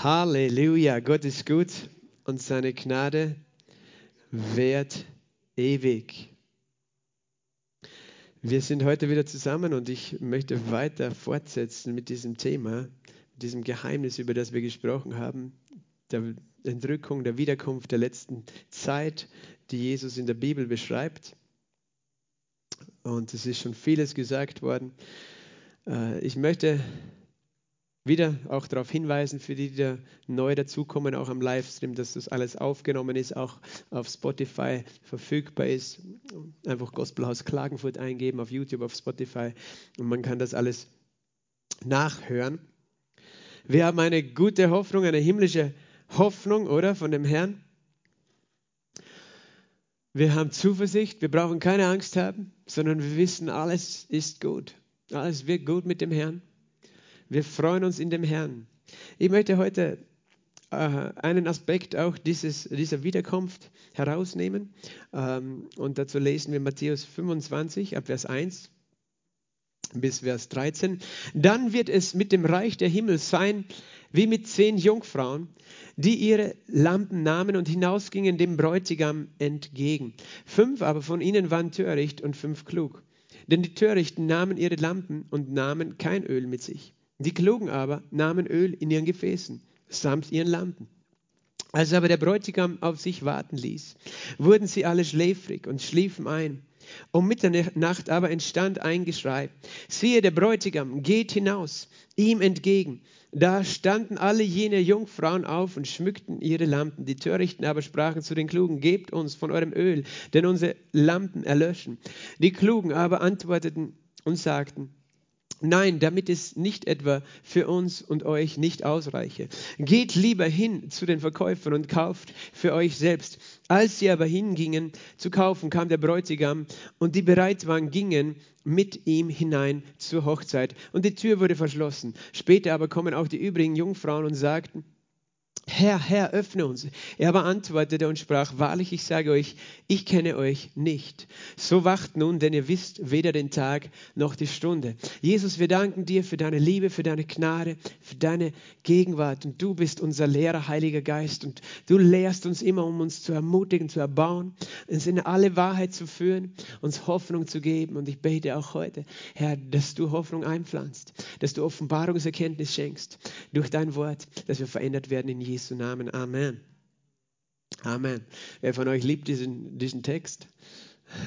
Halleluja, Gott ist gut und seine Gnade währt ewig. Wir sind heute wieder zusammen und ich möchte weiter fortsetzen mit diesem Thema, mit diesem Geheimnis, über das wir gesprochen haben, der Entrückung, der Wiederkunft der letzten Zeit, die Jesus in der Bibel beschreibt. Und es ist schon vieles gesagt worden. Äh, ich möchte wieder auch darauf hinweisen, für die, die da neu dazukommen, auch am Livestream, dass das alles aufgenommen ist, auch auf Spotify verfügbar ist. Einfach Gospelhaus Klagenfurt eingeben, auf YouTube, auf Spotify und man kann das alles nachhören. Wir haben eine gute Hoffnung, eine himmlische Hoffnung, oder? Von dem Herrn. Wir haben Zuversicht, wir brauchen keine Angst haben, sondern wir wissen, alles ist gut. Alles wird gut mit dem Herrn. Wir freuen uns in dem Herrn. Ich möchte heute äh, einen Aspekt auch dieses, dieser Wiederkunft herausnehmen. Ähm, und dazu lesen wir Matthäus 25 ab Vers 1 bis Vers 13. Dann wird es mit dem Reich der Himmel sein, wie mit zehn Jungfrauen, die ihre Lampen nahmen und hinausgingen dem Bräutigam entgegen. Fünf aber von ihnen waren töricht und fünf klug. Denn die Törichten nahmen ihre Lampen und nahmen kein Öl mit sich. Die Klugen aber nahmen Öl in ihren Gefäßen samt ihren Lampen. Als aber der Bräutigam auf sich warten ließ, wurden sie alle schläfrig und schliefen ein. Um Mitternacht aber entstand ein Geschrei. Siehe, der Bräutigam geht hinaus, ihm entgegen. Da standen alle jene Jungfrauen auf und schmückten ihre Lampen. Die Törichten aber sprachen zu den Klugen, gebt uns von eurem Öl, denn unsere Lampen erlöschen. Die Klugen aber antworteten und sagten, Nein, damit es nicht etwa für uns und euch nicht ausreiche. Geht lieber hin zu den Verkäufern und kauft für euch selbst. Als sie aber hingingen zu kaufen, kam der Bräutigam und die bereit waren, gingen mit ihm hinein zur Hochzeit. Und die Tür wurde verschlossen. Später aber kommen auch die übrigen Jungfrauen und sagten, Herr, Herr, öffne uns. Er aber antwortete und sprach, wahrlich, ich sage euch, ich kenne euch nicht. So wacht nun, denn ihr wisst weder den Tag noch die Stunde. Jesus, wir danken dir für deine Liebe, für deine Gnade, für deine Gegenwart. Und du bist unser Lehrer, Heiliger Geist. Und du lehrst uns immer, um uns zu ermutigen, zu erbauen, uns in alle Wahrheit zu führen, uns Hoffnung zu geben. Und ich bete auch heute, Herr, dass du Hoffnung einpflanzt, dass du Offenbarungserkenntnis schenkst durch dein Wort, dass wir verändert werden in Jesus. Jesu Namen. Amen. Amen. Wer von euch liebt diesen, diesen Text?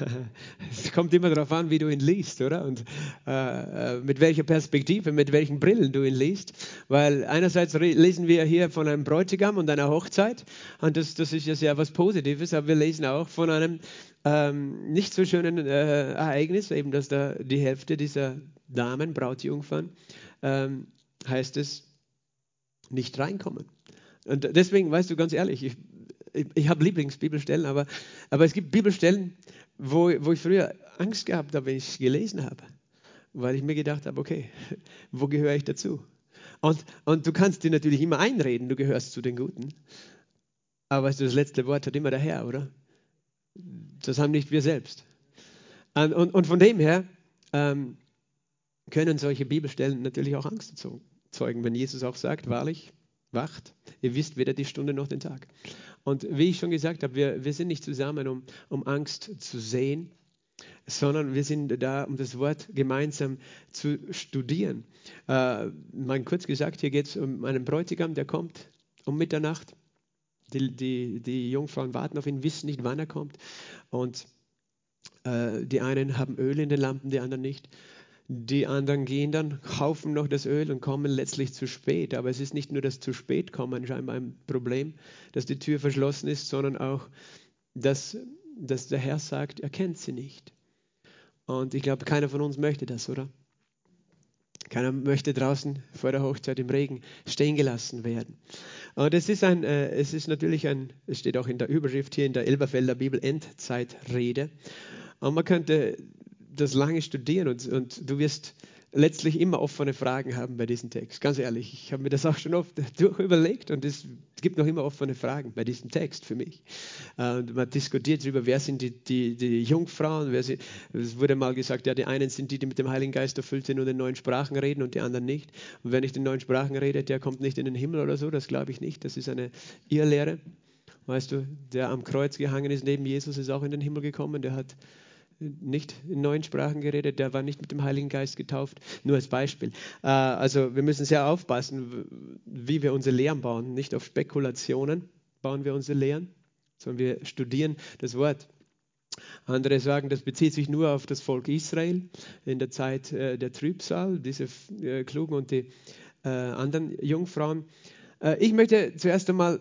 es kommt immer darauf an, wie du ihn liest, oder? Und äh, äh, mit welcher Perspektive, mit welchen Brillen du ihn liest. Weil einerseits lesen wir hier von einem Bräutigam und einer Hochzeit. Und das, das ist ja sehr was Positives. Aber wir lesen auch von einem ähm, nicht so schönen äh, Ereignis, eben dass da die Hälfte dieser Damen, Brautjungfern, ähm, heißt es, nicht reinkommen. Und deswegen, weißt du, ganz ehrlich, ich, ich, ich habe Lieblingsbibelstellen, aber, aber es gibt Bibelstellen, wo, wo ich früher Angst gehabt habe, wenn ich es gelesen habe. Weil ich mir gedacht habe, okay, wo gehöre ich dazu? Und, und du kannst dir natürlich immer einreden, du gehörst zu den Guten. Aber weißt du, das letzte Wort hat immer der Herr, oder? Das haben nicht wir selbst. Und, und, und von dem her ähm, können solche Bibelstellen natürlich auch Angst zeugen, wenn Jesus auch sagt, wahrlich, wacht. Ihr wisst weder die Stunde noch den Tag. Und wie ich schon gesagt habe, wir, wir sind nicht zusammen, um, um Angst zu sehen, sondern wir sind da, um das Wort gemeinsam zu studieren. Äh, mal kurz gesagt, hier geht es um einen Bräutigam, der kommt um Mitternacht. Die, die, die Jungfrauen warten auf ihn, wissen nicht, wann er kommt. Und äh, die einen haben Öl in den Lampen, die anderen nicht. Die anderen gehen dann, kaufen noch das Öl und kommen letztlich zu spät. Aber es ist nicht nur das zu spät kommen scheinbar ein Problem, dass die Tür verschlossen ist, sondern auch, dass, dass der Herr sagt, er kennt sie nicht. Und ich glaube, keiner von uns möchte das, oder? Keiner möchte draußen vor der Hochzeit im Regen stehen gelassen werden. Und es ist, ein, äh, es ist natürlich ein, es steht auch in der Überschrift hier in der Elberfelder Bibel, Endzeitrede. Und man könnte das lange studieren und, und du wirst letztlich immer offene Fragen haben bei diesem Text. Ganz ehrlich, ich habe mir das auch schon oft durch überlegt und es gibt noch immer offene Fragen bei diesem Text für mich. Und man diskutiert darüber, wer sind die, die, die Jungfrauen. Wer sind, es wurde mal gesagt, ja, die einen sind die, die mit dem Heiligen Geist erfüllt sind und in neuen Sprachen reden und die anderen nicht. Und wenn ich in neuen Sprachen rede, der kommt nicht in den Himmel oder so, das glaube ich nicht. Das ist eine Irrlehre. Weißt du, der am Kreuz gehangen ist neben Jesus, ist auch in den Himmel gekommen. Der hat nicht in neuen Sprachen geredet, der war nicht mit dem Heiligen Geist getauft. Nur als Beispiel. Äh, also wir müssen sehr aufpassen, wie wir unsere Lehren bauen. Nicht auf Spekulationen bauen wir unsere Lehren, sondern wir studieren das Wort. Andere sagen, das bezieht sich nur auf das Volk Israel in der Zeit äh, der Trübsal, diese äh, Klugen und die anderen Jungfrauen. Ich möchte zuerst einmal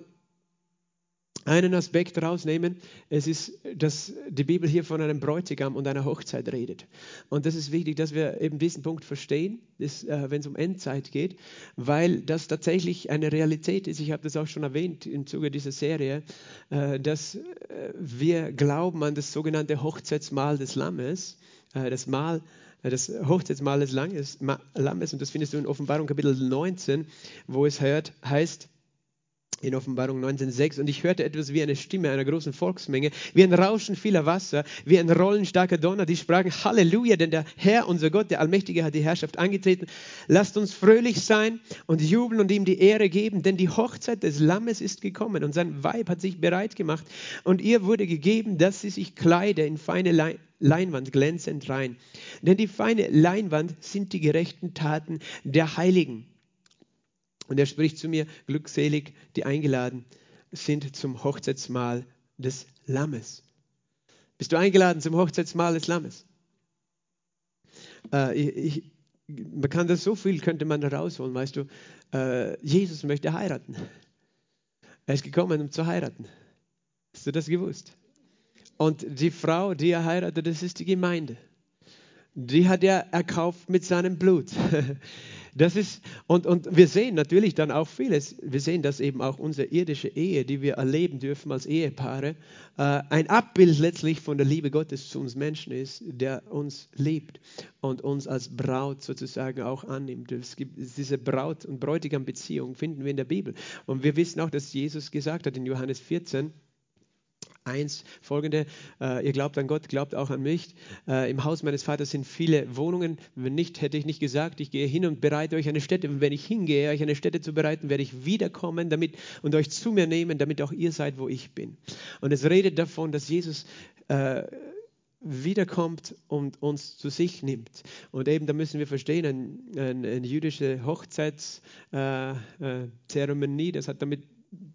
einen Aspekt rausnehmen. Es ist, dass die Bibel hier von einem Bräutigam und einer Hochzeit redet. Und das ist wichtig, dass wir eben diesen Punkt verstehen, äh, wenn es um Endzeit geht, weil das tatsächlich eine Realität ist. Ich habe das auch schon erwähnt im Zuge dieser Serie, äh, dass äh, wir glauben an das sogenannte Hochzeitsmahl des Lammes, äh, das Mahl äh, das Hochzeitsmahl des Lammes, und das findest du in Offenbarung Kapitel 19, wo es hört, heißt, in Offenbarung 19,6 und ich hörte etwas wie eine Stimme einer großen Volksmenge, wie ein Rauschen vieler Wasser, wie ein Rollen starker Donner, die sprachen Halleluja, denn der Herr, unser Gott, der Allmächtige, hat die Herrschaft angetreten. Lasst uns fröhlich sein und jubeln und ihm die Ehre geben, denn die Hochzeit des Lammes ist gekommen und sein Weib hat sich bereit gemacht und ihr wurde gegeben, dass sie sich kleide in feine Leinwand glänzend rein. Denn die feine Leinwand sind die gerechten Taten der Heiligen. Und er spricht zu mir, glückselig, die eingeladen sind zum Hochzeitsmahl des Lammes. Bist du eingeladen zum Hochzeitsmahl des Lammes? Äh, ich, man kann das so viel, könnte man rausholen, weißt du. Äh, Jesus möchte heiraten. Er ist gekommen, um zu heiraten. Hast du das gewusst? Und die Frau, die er heiratet, das ist die Gemeinde. Die hat er erkauft mit seinem Blut. Das ist, und, und wir sehen natürlich dann auch vieles. Wir sehen, dass eben auch unsere irdische Ehe, die wir erleben dürfen als Ehepaare, äh, ein Abbild letztlich von der Liebe Gottes zu uns Menschen ist, der uns liebt und uns als Braut sozusagen auch annimmt. Es gibt diese Braut- und Bräutigam-Beziehung, finden wir in der Bibel. Und wir wissen auch, dass Jesus gesagt hat in Johannes 14, 1 folgende, äh, ihr glaubt an Gott, glaubt auch an mich. Äh, Im Haus meines Vaters sind viele Wohnungen. Wenn nicht, hätte ich nicht gesagt, ich gehe hin und bereite euch eine Stätte. Und wenn ich hingehe, euch eine Stätte zu bereiten, werde ich wiederkommen damit, und euch zu mir nehmen, damit auch ihr seid, wo ich bin. Und es redet davon, dass Jesus äh, wiederkommt und uns zu sich nimmt. Und eben da müssen wir verstehen, eine ein, ein jüdische Hochzeitszeremonie, äh, das hat damit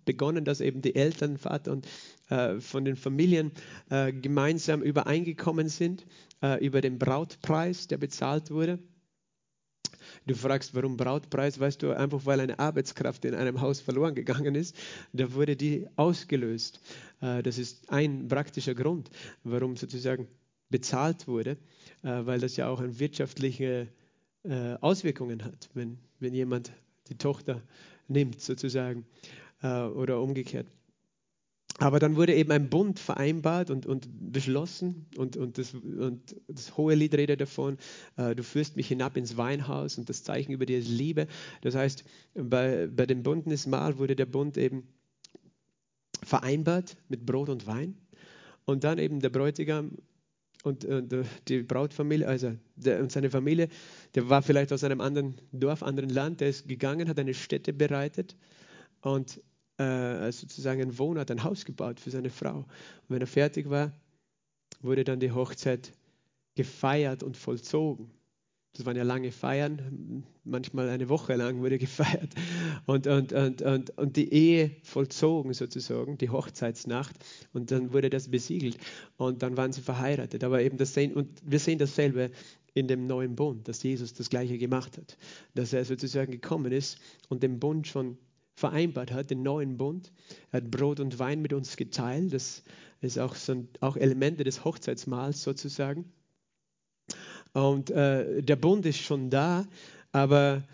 begonnen, dass eben die Eltern, Vater und äh, von den Familien äh, gemeinsam übereingekommen sind äh, über den Brautpreis, der bezahlt wurde. Du fragst, warum Brautpreis? Weißt du, einfach weil eine Arbeitskraft in einem Haus verloren gegangen ist, da wurde die ausgelöst. Das ist ein praktischer Grund, warum sozusagen bezahlt wurde, weil das ja auch eine wirtschaftliche Auswirkungen hat, wenn, wenn jemand die Tochter nimmt sozusagen oder umgekehrt. Aber dann wurde eben ein Bund vereinbart und, und beschlossen und, und, das, und das hohe Lied redet davon, äh, du führst mich hinab ins Weinhaus und das Zeichen über dir ist Liebe. Das heißt, bei, bei dem Bundesmahl wurde der Bund eben vereinbart mit Brot und Wein und dann eben der Bräutigam und, und die Brautfamilie, also der, und seine Familie, der war vielleicht aus einem anderen Dorf, anderen Land, der ist gegangen, hat eine Stätte bereitet und äh, sozusagen ein Wohnort, ein Haus gebaut für seine Frau. Und wenn er fertig war, wurde dann die Hochzeit gefeiert und vollzogen. Das waren ja lange Feiern, manchmal eine Woche lang wurde gefeiert und, und, und, und, und die Ehe vollzogen sozusagen, die Hochzeitsnacht und dann wurde das besiegelt und dann waren sie verheiratet. Aber eben das sehen, und wir sehen dasselbe in dem neuen Bund, dass Jesus das Gleiche gemacht hat, dass er sozusagen gekommen ist und den Bund schon vereinbart hat, den neuen Bund. Er hat Brot und Wein mit uns geteilt. Das ist auch, so, auch Elemente des Hochzeitsmahls sozusagen. Und äh, der Bund ist schon da, aber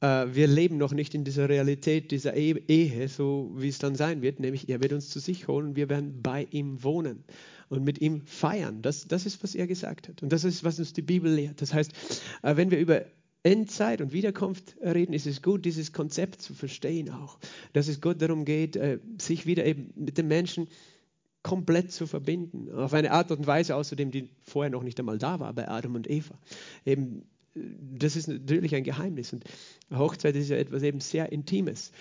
äh, wir leben noch nicht in dieser Realität dieser e Ehe, so wie es dann sein wird, nämlich er wird uns zu sich holen wir werden bei ihm wohnen und mit ihm feiern. Das, das ist, was er gesagt hat. Und das ist, was uns die Bibel lehrt. Das heißt, äh, wenn wir über Endzeit und Wiederkunft reden, ist es gut, dieses Konzept zu verstehen auch. Dass es Gott darum geht, äh, sich wieder eben mit den Menschen komplett zu verbinden. Auf eine Art und Weise außerdem, die vorher noch nicht einmal da war bei Adam und Eva. Eben, äh, das ist natürlich ein Geheimnis. Und Hochzeit ist ja etwas eben sehr Intimes.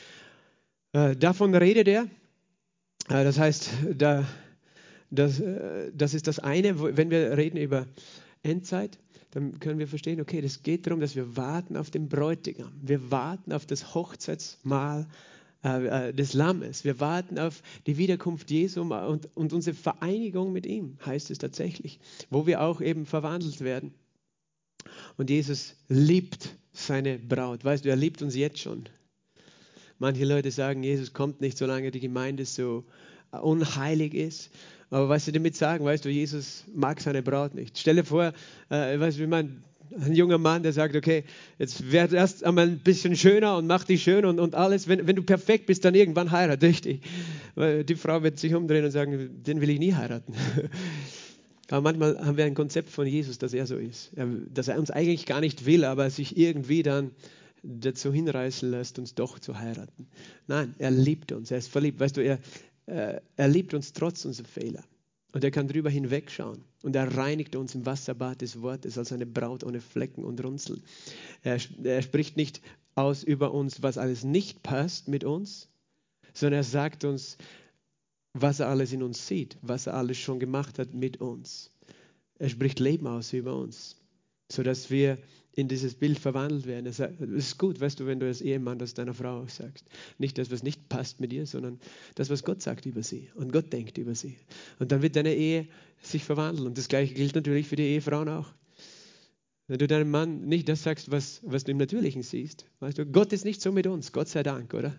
Äh, davon redet er. Das heißt, da, das, das ist das eine, wenn wir reden über Endzeit dann können wir verstehen, okay, das geht darum, dass wir warten auf den Bräutigam. Wir warten auf das Hochzeitsmahl äh, äh, des Lammes. Wir warten auf die Wiederkunft Jesu und, und unsere Vereinigung mit ihm, heißt es tatsächlich, wo wir auch eben verwandelt werden. Und Jesus liebt seine Braut. Weißt du, er liebt uns jetzt schon. Manche Leute sagen, Jesus kommt nicht, solange die Gemeinde so unheilig ist. Aber was sie damit sagen, weißt du, Jesus mag seine Braut nicht. Stell dir vor, äh, weißt du, wie man ein junger Mann, der sagt, okay, jetzt werd erst einmal ein bisschen schöner und mach dich schön und, und alles. Wenn, wenn du perfekt bist, dann irgendwann heirate ich dich. Weil die Frau wird sich umdrehen und sagen, den will ich nie heiraten. Aber manchmal haben wir ein Konzept von Jesus, dass er so ist. Dass er uns eigentlich gar nicht will, aber sich irgendwie dann dazu hinreißen lässt, uns doch zu heiraten. Nein, er liebt uns, er ist verliebt. Weißt du, er, er liebt uns trotz unserer Fehler. Und er kann drüber hinwegschauen. Und er reinigt uns im Wasserbad des Wortes als eine Braut ohne Flecken und Runzeln. Er, er spricht nicht aus über uns, was alles nicht passt mit uns, sondern er sagt uns, was er alles in uns sieht, was er alles schon gemacht hat mit uns. Er spricht Leben aus über uns, sodass wir in dieses Bild verwandelt werden. Es ist gut, weißt du, wenn du als Ehemann das deiner Frau sagst. Nicht das, was nicht passt mit ihr, sondern das, was Gott sagt über sie und Gott denkt über sie. Und dann wird deine Ehe sich verwandeln. Und das Gleiche gilt natürlich für die Ehefrauen auch. Wenn du deinem Mann nicht das sagst, was, was du im Natürlichen siehst. Weißt du, Gott ist nicht so mit uns, Gott sei Dank, oder?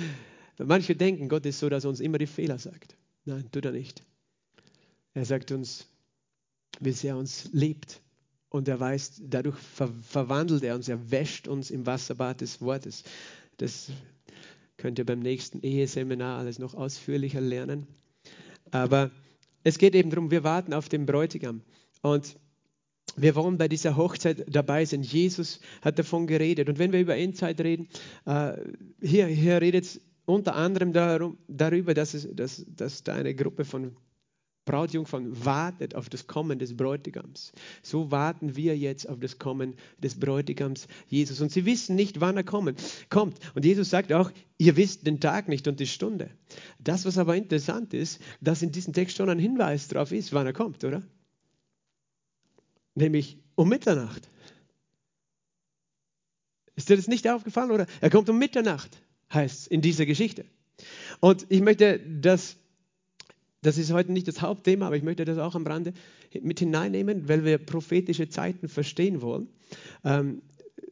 Manche denken, Gott ist so, dass er uns immer die Fehler sagt. Nein, tut er nicht. Er sagt uns, wie sehr er uns liebt und er weiß, dadurch ver verwandelt er uns, er wäscht uns im Wasserbad des Wortes. Das könnt ihr beim nächsten Eheseminar alles noch ausführlicher lernen. Aber es geht eben darum, wir warten auf den Bräutigam. Und wir wollen bei dieser Hochzeit dabei sein. Jesus hat davon geredet. Und wenn wir über Endzeit reden, äh, hier, hier redet es unter anderem darum, darüber, dass, es, dass, dass da eine Gruppe von Brautjungfern wartet auf das Kommen des Bräutigams. So warten wir jetzt auf das Kommen des Bräutigams Jesus. Und sie wissen nicht, wann er kommen, kommt. Und Jesus sagt auch, ihr wisst den Tag nicht und die Stunde. Das, was aber interessant ist, dass in diesem Text schon ein Hinweis darauf ist, wann er kommt, oder? Nämlich um Mitternacht. Ist dir das nicht aufgefallen, oder? Er kommt um Mitternacht, heißt es in dieser Geschichte. Und ich möchte das das ist heute nicht das Hauptthema, aber ich möchte das auch am Rande mit hineinnehmen, weil wir prophetische Zeiten verstehen wollen. Ähm,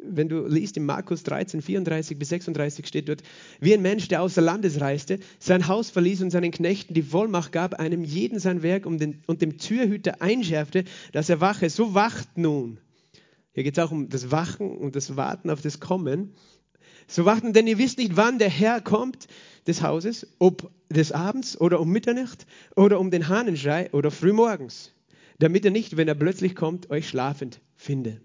wenn du liest in Markus 13, 34 bis 36 steht dort, wie ein Mensch, der außer Landes reiste, sein Haus verließ und seinen Knechten die Vollmacht gab, einem jeden sein Werk um den, und dem Türhüter einschärfte, dass er wache. So wacht nun. Hier geht es auch um das Wachen und das Warten auf das Kommen. So warten, denn ihr wisst nicht, wann der Herr kommt des Hauses, ob des Abends oder um Mitternacht oder um den Hahnenschrei oder frühmorgens, damit er nicht, wenn er plötzlich kommt, euch schlafend finde.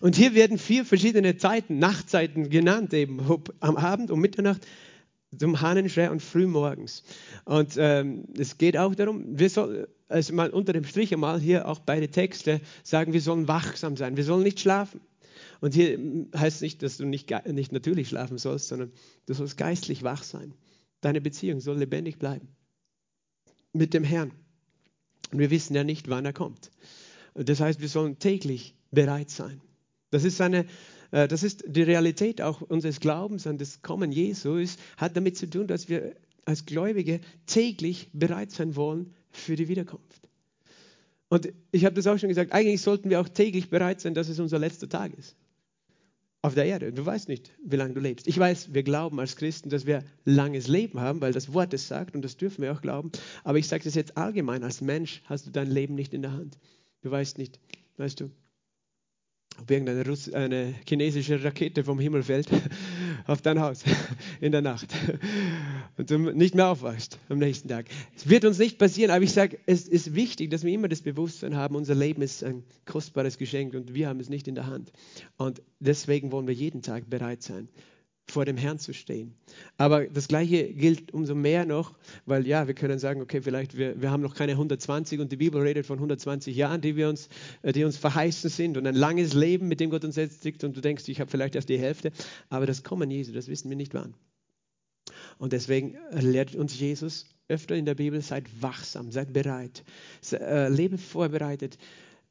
Und hier werden vier verschiedene Zeiten, Nachtzeiten genannt, eben ob am Abend, um Mitternacht, zum Hahnenschrei und frühmorgens. Und ähm, es geht auch darum, wir sollen, also mal unter dem Strich einmal hier auch beide Texte sagen, wir sollen wachsam sein, wir sollen nicht schlafen. Und hier heißt es nicht, dass du nicht, nicht natürlich schlafen sollst, sondern du sollst geistlich wach sein. Deine Beziehung soll lebendig bleiben mit dem Herrn. Und wir wissen ja nicht, wann er kommt. Das heißt, wir sollen täglich bereit sein. Das ist, eine, äh, das ist die Realität auch unseres Glaubens an das Kommen Jesu. Es hat damit zu tun, dass wir als Gläubige täglich bereit sein wollen für die Wiederkunft. Und ich habe das auch schon gesagt, eigentlich sollten wir auch täglich bereit sein, dass es unser letzter Tag ist auf der Erde. Du weißt nicht, wie lange du lebst. Ich weiß, wir glauben als Christen, dass wir langes Leben haben, weil das Wort es sagt und das dürfen wir auch glauben. Aber ich sage das jetzt allgemein, als Mensch hast du dein Leben nicht in der Hand. Du weißt nicht, weißt du, ob irgendeine Russ eine chinesische Rakete vom Himmel fällt auf dein Haus in der Nacht und du nicht mehr aufwachst am nächsten Tag. Es wird uns nicht passieren, aber ich sage, es ist wichtig, dass wir immer das Bewusstsein haben, unser Leben ist ein kostbares Geschenk und wir haben es nicht in der Hand. Und deswegen wollen wir jeden Tag bereit sein, vor dem Herrn zu stehen. Aber das Gleiche gilt umso mehr noch, weil ja, wir können sagen, okay, vielleicht wir, wir haben noch keine 120 und die Bibel redet von 120 Jahren, die, wir uns, äh, die uns verheißen sind und ein langes Leben, mit dem Gott uns zieht und du denkst, ich habe vielleicht erst die Hälfte, aber das Kommen Jesu, das wissen wir nicht wann. Und deswegen lehrt uns Jesus öfter in der Bibel, seid wachsam, seid bereit, äh, lebe vorbereitet,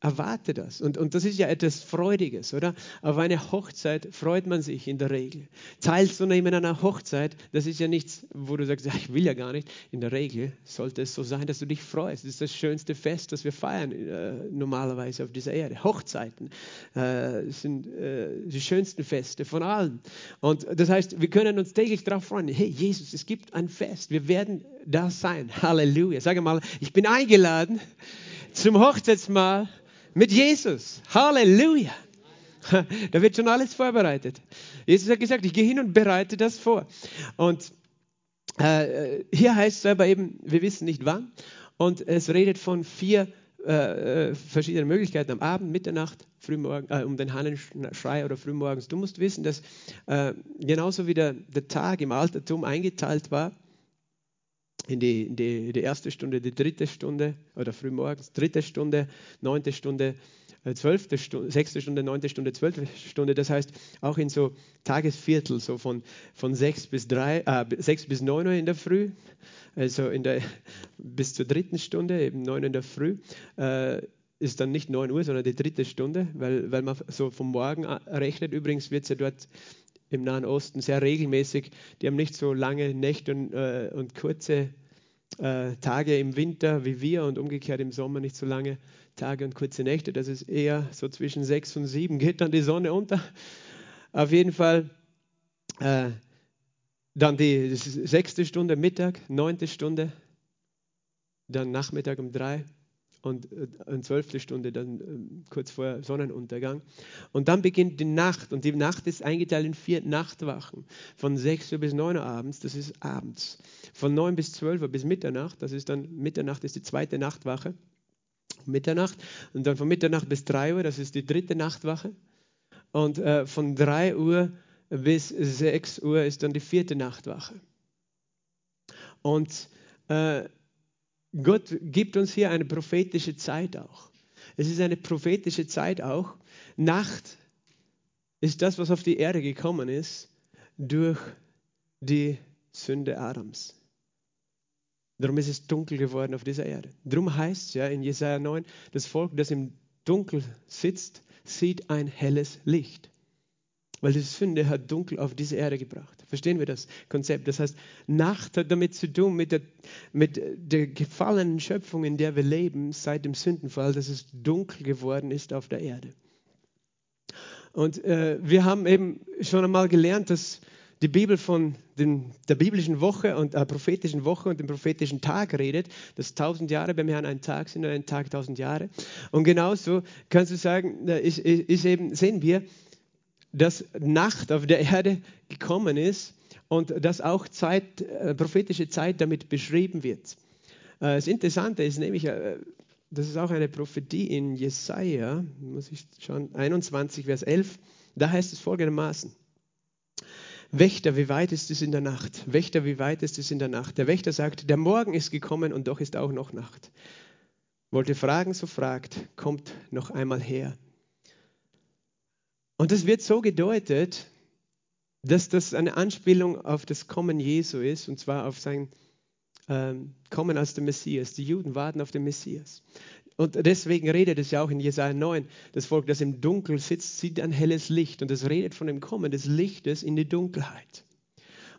erwarte das. Und, und das ist ja etwas Freudiges, oder? Auf eine Hochzeit freut man sich in der Regel. Teilzunehmen an einer Hochzeit, das ist ja nichts, wo du sagst, ja, ich will ja gar nicht. In der Regel sollte es so sein, dass du dich freust. Das ist das schönste Fest, das wir feiern äh, normalerweise auf dieser Erde. Hochzeiten äh, sind äh, die schönsten Feste von allen. Und das heißt, wir können uns täglich darauf freuen. Hey, Jesus, es gibt ein Fest. Wir werden da sein. Halleluja. Sag mal, ich bin eingeladen zum Hochzeitsmahl mit Jesus. Halleluja. Da wird schon alles vorbereitet. Jesus hat gesagt, ich gehe hin und bereite das vor. Und äh, hier heißt es aber eben, wir wissen nicht wann. Und es redet von vier äh, äh verschiedenen Möglichkeiten am Abend, Mitternacht, Frühmorgen, äh, um den Hannenschrei oder frühmorgens. Du musst wissen, dass äh, genauso wie der, der Tag im Altertum eingeteilt war, in die, in die, die, erste Stunde, die dritte Stunde oder frühmorgens, dritte Stunde, neunte Stunde, äh, zwölfte Stunde, sechste Stunde, neunte Stunde, zwölfte Stunde. Das heißt, auch in so Tagesviertel, so von, von sechs bis drei, äh, sechs bis neun Uhr in der Früh, also in der, bis zur dritten Stunde, eben neun in der Früh, äh, ist dann nicht neun Uhr, sondern die dritte Stunde, weil, weil man so vom Morgen rechnet. Übrigens wird es ja dort im Nahen Osten sehr regelmäßig. Die haben nicht so lange Nächte und, äh, und kurze äh, Tage im Winter wie wir und umgekehrt im Sommer nicht so lange Tage und kurze Nächte. Das ist eher so zwischen sechs und sieben geht dann die Sonne unter. Auf jeden Fall äh, dann die sechste Stunde Mittag, neunte Stunde, dann Nachmittag um drei und eine äh, zwölfte Stunde, dann ähm, kurz vor Sonnenuntergang. Und dann beginnt die Nacht und die Nacht ist eingeteilt in vier Nachtwachen. Von 6 Uhr bis 9 Uhr abends, das ist abends. Von 9 bis 12 Uhr bis Mitternacht, das ist dann, Mitternacht ist die zweite Nachtwache. Mitternacht. Und dann von Mitternacht bis 3 Uhr, das ist die dritte Nachtwache. Und äh, von 3 Uhr bis 6 Uhr ist dann die vierte Nachtwache. Und äh, Gott gibt uns hier eine prophetische Zeit auch. Es ist eine prophetische Zeit auch. Nacht ist das, was auf die Erde gekommen ist durch die Sünde Adams. Darum ist es dunkel geworden auf dieser Erde. Darum heißt es ja in Jesaja 9, das Volk, das im Dunkel sitzt, sieht ein helles Licht. Weil die Sünde hat Dunkel auf diese Erde gebracht. Verstehen wir das Konzept? Das heißt, Nacht hat damit zu tun, mit der, mit der gefallenen Schöpfung, in der wir leben, seit dem Sündenfall, dass es dunkel geworden ist auf der Erde. Und äh, wir haben eben schon einmal gelernt, dass die Bibel von den, der biblischen Woche und der äh, prophetischen Woche und dem prophetischen Tag redet, dass tausend Jahre beim Herrn ein Tag sind und ein Tag tausend Jahre. Und genauso kannst du sagen, ist, ist eben, sehen wir, dass Nacht auf der Erde gekommen ist und dass auch Zeit, äh, prophetische Zeit damit beschrieben wird. Äh, das Interessante ist nämlich, äh, das ist auch eine Prophetie in Jesaja, muss ich schauen, 21, Vers 11, da heißt es folgendermaßen. Wächter, wie weit ist es in der Nacht? Wächter, wie weit ist es in der Nacht? Der Wächter sagt, der Morgen ist gekommen und doch ist auch noch Nacht. Wollte fragen, so fragt, kommt noch einmal her. Und das wird so gedeutet, dass das eine Anspielung auf das Kommen Jesu ist, und zwar auf sein ähm, Kommen als der Messias. Die Juden warten auf den Messias. Und deswegen redet es ja auch in Jesaja 9, das Volk, das im Dunkel sitzt, sieht ein helles Licht. Und es redet von dem Kommen des Lichtes in die Dunkelheit.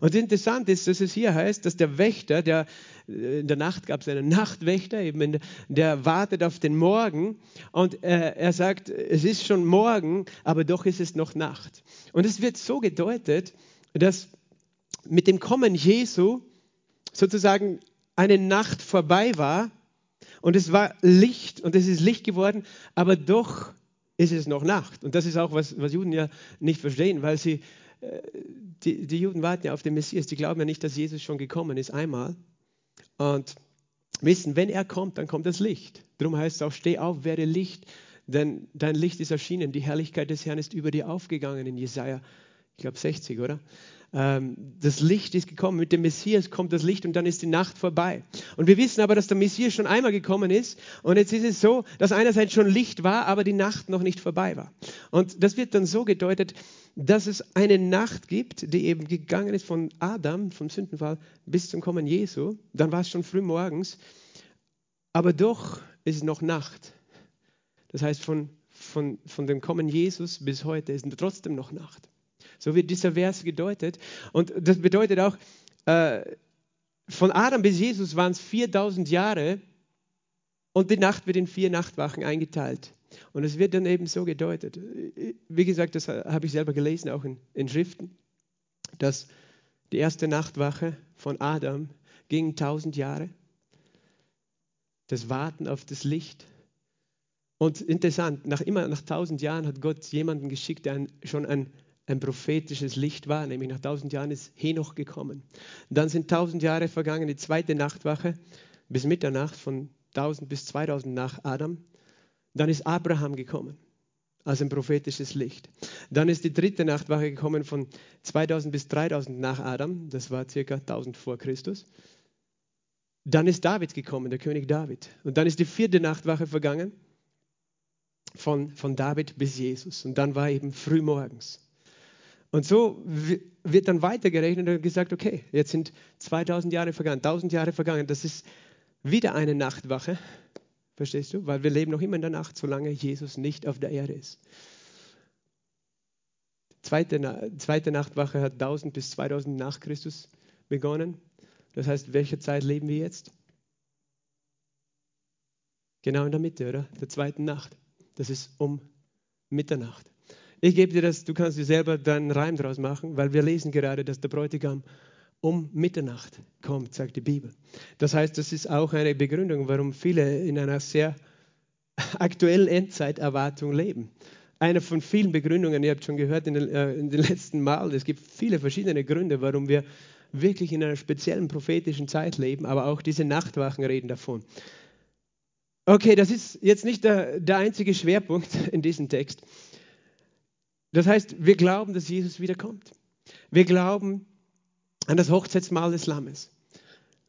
Und interessant ist, dass es hier heißt, dass der Wächter, der äh, in der Nacht gab es einen Nachtwächter, eben der wartet auf den Morgen und äh, er sagt, es ist schon Morgen, aber doch ist es noch Nacht. Und es wird so gedeutet, dass mit dem Kommen Jesu sozusagen eine Nacht vorbei war und es war Licht und es ist Licht geworden, aber doch ist es noch Nacht. Und das ist auch, was, was Juden ja nicht verstehen, weil sie die, die Juden warten ja auf den Messias, die glauben ja nicht, dass Jesus schon gekommen ist einmal. Und wissen, wenn er kommt, dann kommt das Licht. Darum heißt es auch, steh auf, werde Licht, denn dein Licht ist erschienen. Die Herrlichkeit des Herrn ist über dir aufgegangen in Jesaja, ich glaube 60, oder? Ähm, das Licht ist gekommen, mit dem Messias kommt das Licht und dann ist die Nacht vorbei. Und wir wissen aber, dass der Messias schon einmal gekommen ist und jetzt ist es so, dass einerseits schon Licht war, aber die Nacht noch nicht vorbei war. Und das wird dann so gedeutet, dass es eine Nacht gibt, die eben gegangen ist von Adam, vom Sündenfall, bis zum Kommen Jesu. Dann war es schon früh morgens, aber doch ist noch Nacht. Das heißt, von, von, von dem Kommen Jesus bis heute ist trotzdem noch Nacht. So wird dieser Vers gedeutet. Und das bedeutet auch, äh, von Adam bis Jesus waren es 4000 Jahre und die Nacht wird in vier Nachtwachen eingeteilt. Und es wird dann eben so gedeutet. Wie gesagt, das habe ich selber gelesen, auch in, in Schriften, dass die erste Nachtwache von Adam ging 1000 Jahre. Das Warten auf das Licht. Und interessant, nach immer nach 1000 Jahren hat Gott jemanden geschickt, der schon ein ein prophetisches Licht war, nämlich nach tausend Jahren ist Henoch gekommen. dann sind tausend Jahre vergangen, die zweite Nachtwache bis Mitternacht, von 1000 bis 2000 nach Adam. Dann ist Abraham gekommen, als ein prophetisches Licht. Dann ist die dritte Nachtwache gekommen von 2000 bis 3000 nach Adam, das war circa 1000 vor Christus. Dann ist David gekommen, der König David. Und dann ist die vierte Nachtwache vergangen, von, von David bis Jesus. Und dann war eben frühmorgens. Und so wird dann weitergerechnet und gesagt, okay, jetzt sind 2000 Jahre vergangen, 1000 Jahre vergangen, das ist wieder eine Nachtwache. Verstehst du? Weil wir leben noch immer in der Nacht, solange Jesus nicht auf der Erde ist. Zweite, zweite Nachtwache hat 1000 bis 2000 nach Christus begonnen. Das heißt, welche Zeit leben wir jetzt? Genau in der Mitte, oder? Der zweiten Nacht. Das ist um Mitternacht. Ich gebe dir das, du kannst dir selber deinen Reim draus machen, weil wir lesen gerade, dass der Bräutigam um Mitternacht kommt, sagt die Bibel. Das heißt, das ist auch eine Begründung, warum viele in einer sehr aktuellen Endzeiterwartung leben. Eine von vielen Begründungen, ihr habt schon gehört in den, äh, in den letzten Mal, es gibt viele verschiedene Gründe, warum wir wirklich in einer speziellen prophetischen Zeit leben, aber auch diese Nachtwachen reden davon. Okay, das ist jetzt nicht der, der einzige Schwerpunkt in diesem Text. Das heißt, wir glauben, dass Jesus wiederkommt. Wir glauben an das Hochzeitsmahl des Lammes.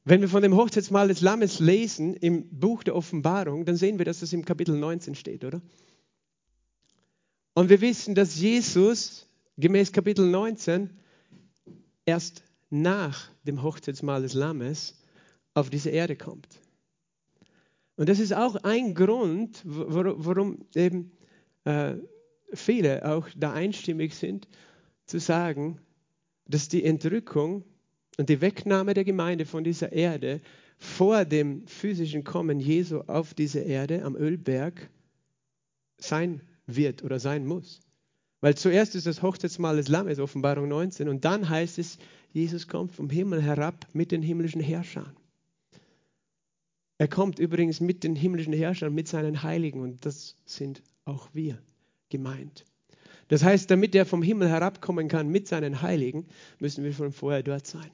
Wenn wir von dem Hochzeitsmahl des Lammes lesen im Buch der Offenbarung, dann sehen wir, dass das im Kapitel 19 steht, oder? Und wir wissen, dass Jesus gemäß Kapitel 19 erst nach dem Hochzeitsmahl des Lammes auf diese Erde kommt. Und das ist auch ein Grund, warum eben äh, viele auch da einstimmig sind, zu sagen, dass die Entrückung und die Wegnahme der Gemeinde von dieser Erde vor dem physischen Kommen Jesu auf diese Erde am Ölberg sein wird oder sein muss. Weil zuerst ist das Hochzeitsmahl des Lammes, Offenbarung 19, und dann heißt es, Jesus kommt vom Himmel herab mit den himmlischen Herrschern. Er kommt übrigens mit den himmlischen Herrschern, mit seinen Heiligen, und das sind auch wir gemeint. Das heißt, damit er vom Himmel herabkommen kann mit seinen Heiligen, müssen wir schon vorher dort sein.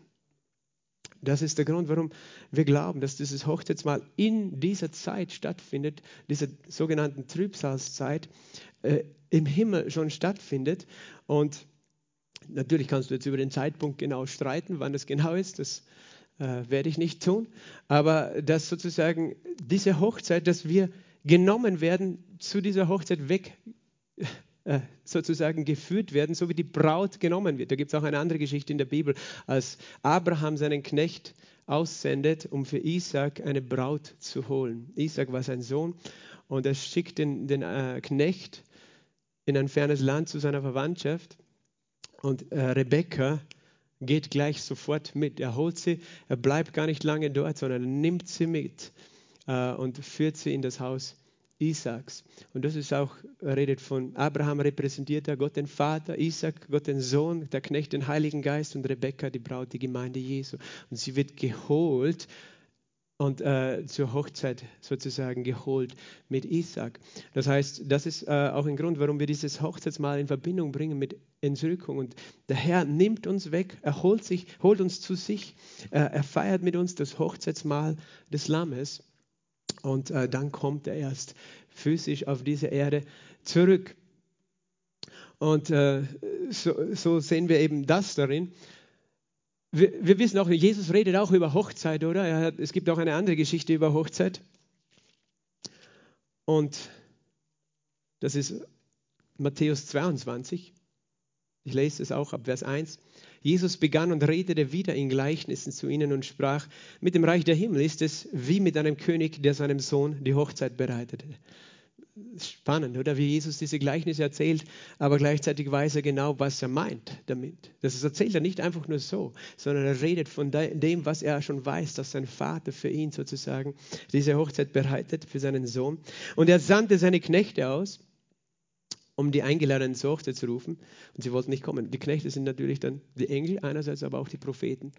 Das ist der Grund, warum wir glauben, dass dieses Hochzeitsmahl in dieser Zeit stattfindet, dieser sogenannten Trübsalzeit, äh, im Himmel schon stattfindet. Und natürlich kannst du jetzt über den Zeitpunkt genau streiten, wann das genau ist. Das äh, werde ich nicht tun. Aber dass sozusagen diese Hochzeit, dass wir genommen werden, zu dieser Hochzeit weg äh, sozusagen geführt werden, so wie die Braut genommen wird. Da gibt es auch eine andere Geschichte in der Bibel, als Abraham seinen Knecht aussendet, um für Isaac eine Braut zu holen. Isaac war sein Sohn und er schickt den, den äh, Knecht in ein fernes Land zu seiner Verwandtschaft und äh, Rebekka geht gleich sofort mit. Er holt sie, er bleibt gar nicht lange dort, sondern er nimmt sie mit äh, und führt sie in das Haus Isaaks. Und das ist auch, redet von Abraham repräsentiert er Gott den Vater, Isaac Gott den Sohn, der Knecht den Heiligen Geist und Rebekka die Braut, die Gemeinde Jesu. Und sie wird geholt und äh, zur Hochzeit sozusagen geholt mit Isaac. Das heißt, das ist äh, auch ein Grund, warum wir dieses Hochzeitsmahl in Verbindung bringen mit Entrückung. Und der Herr nimmt uns weg, er holt, sich, holt uns zu sich, äh, er feiert mit uns das Hochzeitsmahl des Lammes und äh, dann kommt er erst physisch auf diese Erde zurück. Und äh, so, so sehen wir eben das darin wir, wir, wissen auch, Jesus redet auch über Hochzeit, oder? Hat, es gibt auch eine andere Geschichte über Hochzeit. Und das ist Matthäus 22. Ich lese es auch ab Vers 1. Jesus begann und redete wieder in Gleichnissen zu ihnen und sprach, mit dem Reich der Himmel ist es wie mit einem König, der seinem Sohn die Hochzeit bereitete spannend, oder wie Jesus diese Gleichnisse erzählt, aber gleichzeitig weiß er genau, was er meint damit. Das erzählt er nicht einfach nur so, sondern er redet von dem, was er schon weiß, dass sein Vater für ihn sozusagen diese Hochzeit bereitet, für seinen Sohn. Und er sandte seine Knechte aus, um die Eingeladenen zur Hochzeit zu rufen. Und sie wollten nicht kommen. Die Knechte sind natürlich dann die Engel einerseits, aber auch die Propheten,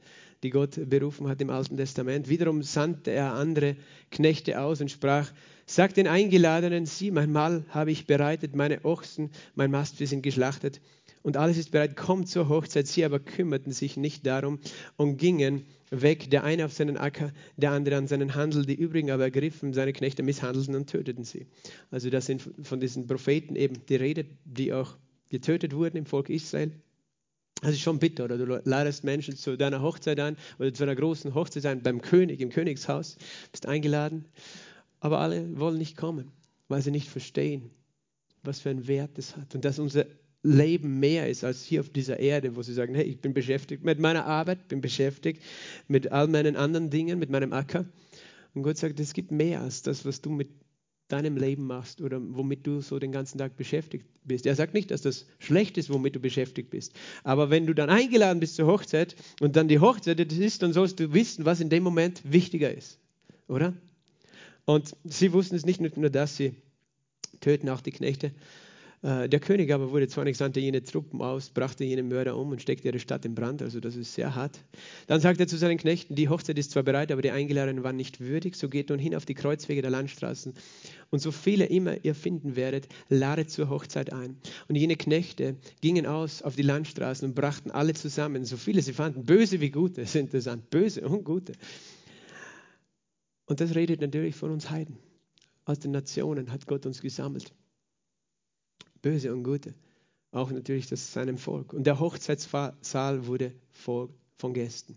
die Gott berufen hat im Alten Testament. Wiederum sandte er andere Knechte aus und sprach, Sagt den Eingeladenen, sieh, mein Mahl habe ich bereitet, meine Ochsen, mein Mastvieh sind geschlachtet und alles ist bereit, kommt zur Hochzeit. Sie aber kümmerten sich nicht darum und gingen weg, der eine auf seinen Acker, der andere an seinen Handel, die übrigen aber ergriffen seine Knechte, misshandelten und töteten sie. Also das sind von diesen Propheten eben die Rede, die auch getötet wurden im Volk Israel. Das ist schon bitter, oder du ladest Menschen zu deiner Hochzeit ein oder zu einer großen Hochzeit ein beim König im Königshaus, bist eingeladen aber alle wollen nicht kommen, weil sie nicht verstehen, was für einen Wert es hat. Und dass unser Leben mehr ist als hier auf dieser Erde, wo sie sagen, hey, ich bin beschäftigt mit meiner Arbeit, bin beschäftigt mit all meinen anderen Dingen, mit meinem Acker. Und Gott sagt, es gibt mehr als das, was du mit deinem Leben machst oder womit du so den ganzen Tag beschäftigt bist. Er sagt nicht, dass das schlecht ist, womit du beschäftigt bist. Aber wenn du dann eingeladen bist zur Hochzeit und dann die Hochzeit ist, dann sollst du wissen, was in dem Moment wichtiger ist. Oder? Und sie wussten es nicht nur, dass sie töten auch die Knechte. Äh, der König aber wurde zornig, sandte jene Truppen aus, brachte jene Mörder um und steckte ihre Stadt in Brand. Also das ist sehr hart. Dann sagte er zu seinen Knechten, die Hochzeit ist zwar bereit, aber die Eingeladenen waren nicht würdig. So geht nun hin auf die Kreuzwege der Landstraßen und so viele immer ihr finden werdet, ladet zur Hochzeit ein. Und jene Knechte gingen aus auf die Landstraßen und brachten alle zusammen, so viele sie fanden, böse wie gute, das ist interessant, böse und gute. Und das redet natürlich von uns Heiden. Aus den Nationen hat Gott uns gesammelt. Böse und Gute. Auch natürlich das seinem Volk. Und der Hochzeitssaal wurde voll von Gästen.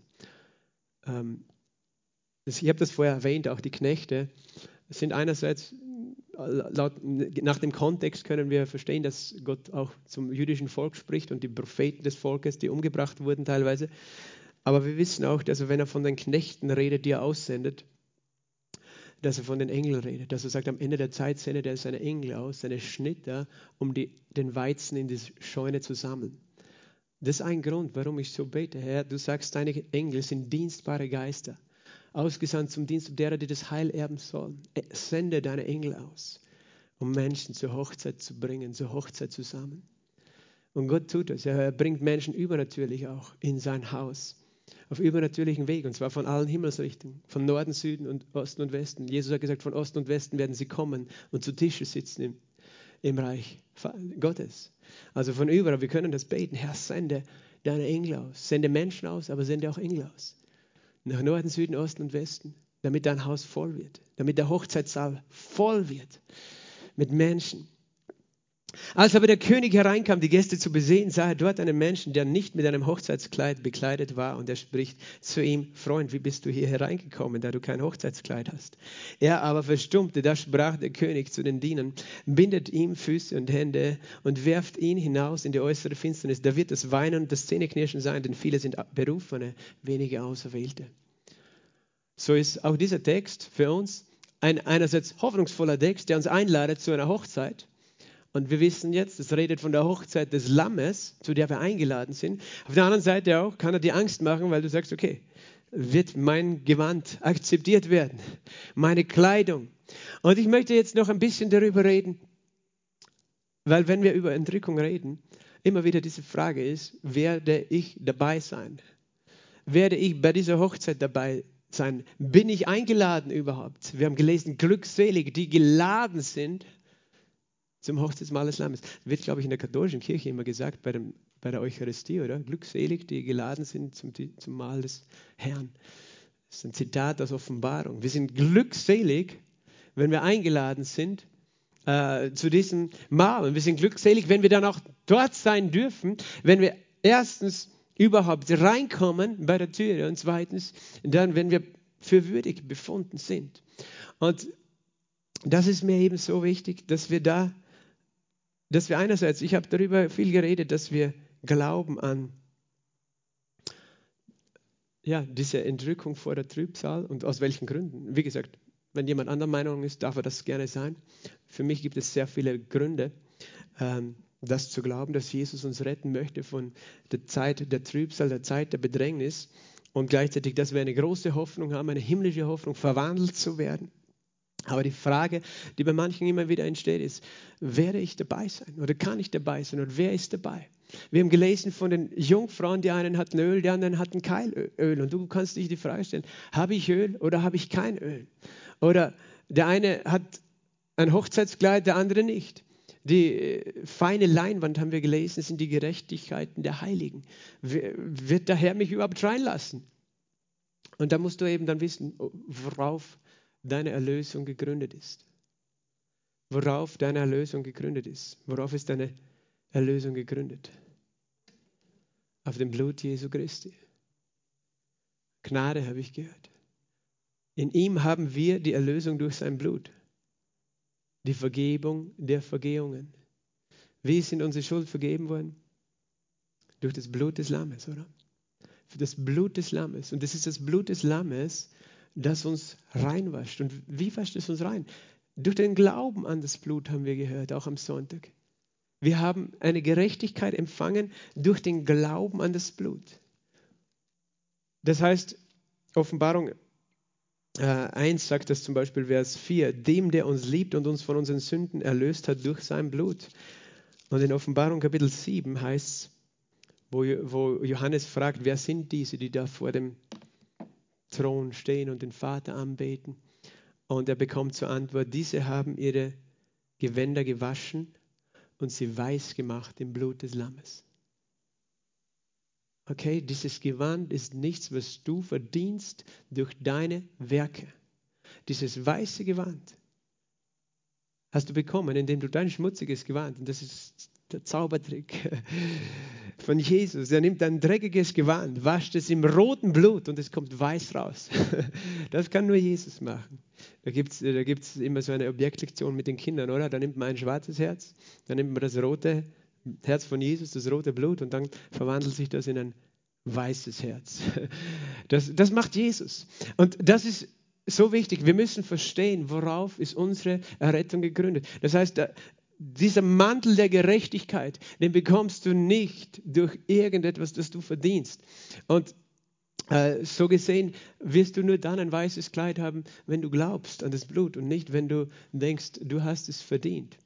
Ähm, ich habe das vorher erwähnt, auch die Knechte sind einerseits, laut, nach dem Kontext können wir verstehen, dass Gott auch zum jüdischen Volk spricht und die Propheten des Volkes, die umgebracht wurden teilweise. Aber wir wissen auch, dass wenn er von den Knechten redet, die er aussendet, dass er von den Engeln redet, dass er sagt, am Ende der Zeit sendet er seine Engel aus, seine Schnitter, um die, den Weizen in die Scheune zu sammeln. Das ist ein Grund, warum ich so bete, Herr. Du sagst, deine Engel sind dienstbare Geister, ausgesandt zum Dienst derer, die das Heil erben sollen. Sende deine Engel aus, um Menschen zur Hochzeit zu bringen, zur Hochzeit zusammen. Und Gott tut das. Er bringt Menschen übernatürlich auch in sein Haus auf übernatürlichen Weg, und zwar von allen Himmelsrichtungen, von Norden, Süden und Osten und Westen. Jesus hat gesagt, von Osten und Westen werden sie kommen und zu Tische sitzen im, im Reich Gottes. Also von überall, wir können das beten. Herr, sende deine Engel aus. Sende Menschen aus, aber sende auch Engel aus. Nach Norden, Süden, Osten und Westen, damit dein Haus voll wird, damit der Hochzeitssaal voll wird mit Menschen als aber der König hereinkam, die Gäste zu besehen, sah er dort einen Menschen, der nicht mit einem Hochzeitskleid bekleidet war. Und er spricht zu ihm, Freund, wie bist du hier hereingekommen, da du kein Hochzeitskleid hast? Er aber verstummte, da sprach der König zu den Dienern, bindet ihm Füße und Hände und werft ihn hinaus in die äußere Finsternis. Da wird das Weinen und das Zähneknirschen sein, denn viele sind Berufene, wenige Auserwählte. So ist auch dieser Text für uns ein einerseits hoffnungsvoller Text, der uns einladet zu einer Hochzeit und wir wissen jetzt, es redet von der Hochzeit des Lammes, zu der wir eingeladen sind. Auf der anderen Seite auch kann er dir Angst machen, weil du sagst, okay, wird mein Gewand akzeptiert werden, meine Kleidung. Und ich möchte jetzt noch ein bisschen darüber reden, weil wenn wir über Entrückung reden, immer wieder diese Frage ist, werde ich dabei sein? Werde ich bei dieser Hochzeit dabei sein. Bin ich eingeladen überhaupt? Wir haben gelesen, glückselig, die geladen sind zum Hochzeitsmahl des Lammes. Wird, glaube ich, in der katholischen Kirche immer gesagt, bei, dem, bei der Eucharistie, oder? Glückselig, die geladen sind zum, zum Mahl des Herrn. Das ist ein Zitat aus Offenbarung. Wir sind glückselig, wenn wir eingeladen sind äh, zu diesem Mahl. Und wir sind glückselig, wenn wir dann auch dort sein dürfen, wenn wir erstens überhaupt reinkommen bei der Tür und zweitens dann, wenn wir für würdig befunden sind. Und das ist mir eben so wichtig, dass wir da, dass wir einerseits, ich habe darüber viel geredet, dass wir glauben an ja, diese Entrückung vor der Trübsal und aus welchen Gründen. Wie gesagt, wenn jemand anderer Meinung ist, darf er das gerne sein. Für mich gibt es sehr viele Gründe, ähm, das zu glauben, dass Jesus uns retten möchte von der Zeit der Trübsal, der Zeit der Bedrängnis und gleichzeitig, dass wir eine große Hoffnung haben, eine himmlische Hoffnung, verwandelt zu werden. Aber die Frage, die bei manchen immer wieder entsteht, ist, werde ich dabei sein oder kann ich dabei sein oder wer ist dabei? Wir haben gelesen von den Jungfrauen, die einen hatten Öl, die anderen hatten kein Öl. Und du kannst dich die Frage stellen, habe ich Öl oder habe ich kein Öl? Oder der eine hat ein Hochzeitskleid, der andere nicht. Die äh, feine Leinwand, haben wir gelesen, sind die Gerechtigkeiten der Heiligen. Wird der Herr mich überhaupt reinlassen? Und da musst du eben dann wissen, worauf deine Erlösung gegründet ist. Worauf deine Erlösung gegründet ist. Worauf ist deine Erlösung gegründet? Auf dem Blut Jesu Christi. Gnade habe ich gehört. In ihm haben wir die Erlösung durch sein Blut. Die Vergebung der Vergehungen. Wie sind unsere Schuld vergeben worden? Durch das Blut des Lammes, oder? Für das Blut des Lammes. Und das ist das Blut des Lammes, das uns reinwascht. Und wie wascht es uns rein? Durch den Glauben an das Blut haben wir gehört, auch am Sonntag. Wir haben eine Gerechtigkeit empfangen durch den Glauben an das Blut. Das heißt, Offenbarung äh, 1 sagt das zum Beispiel, Vers 4, dem, der uns liebt und uns von unseren Sünden erlöst hat durch sein Blut. Und in Offenbarung Kapitel 7 heißt es, wo, wo Johannes fragt, wer sind diese, die da vor dem Thron stehen und den Vater anbeten. Und er bekommt zur Antwort, diese haben ihre Gewänder gewaschen und sie weiß gemacht im Blut des Lammes. Okay, dieses Gewand ist nichts, was du verdienst durch deine Werke. Dieses weiße Gewand hast du bekommen, indem du dein schmutziges Gewand, und das ist der Zaubertrick von Jesus. Er nimmt ein dreckiges Gewand, wascht es im roten Blut und es kommt weiß raus. Das kann nur Jesus machen. Da gibt es da gibt's immer so eine Objektlektion mit den Kindern, oder? Da nimmt man ein schwarzes Herz, dann nimmt man das rote Herz von Jesus, das rote Blut, und dann verwandelt sich das in ein weißes Herz. Das, das macht Jesus. Und das ist so wichtig. Wir müssen verstehen, worauf ist unsere Errettung gegründet. Das heißt, dieser Mantel der Gerechtigkeit, den bekommst du nicht durch irgendetwas, das du verdienst. Und äh, so gesehen wirst du nur dann ein weißes Kleid haben, wenn du glaubst an das Blut und nicht, wenn du denkst, du hast es verdient.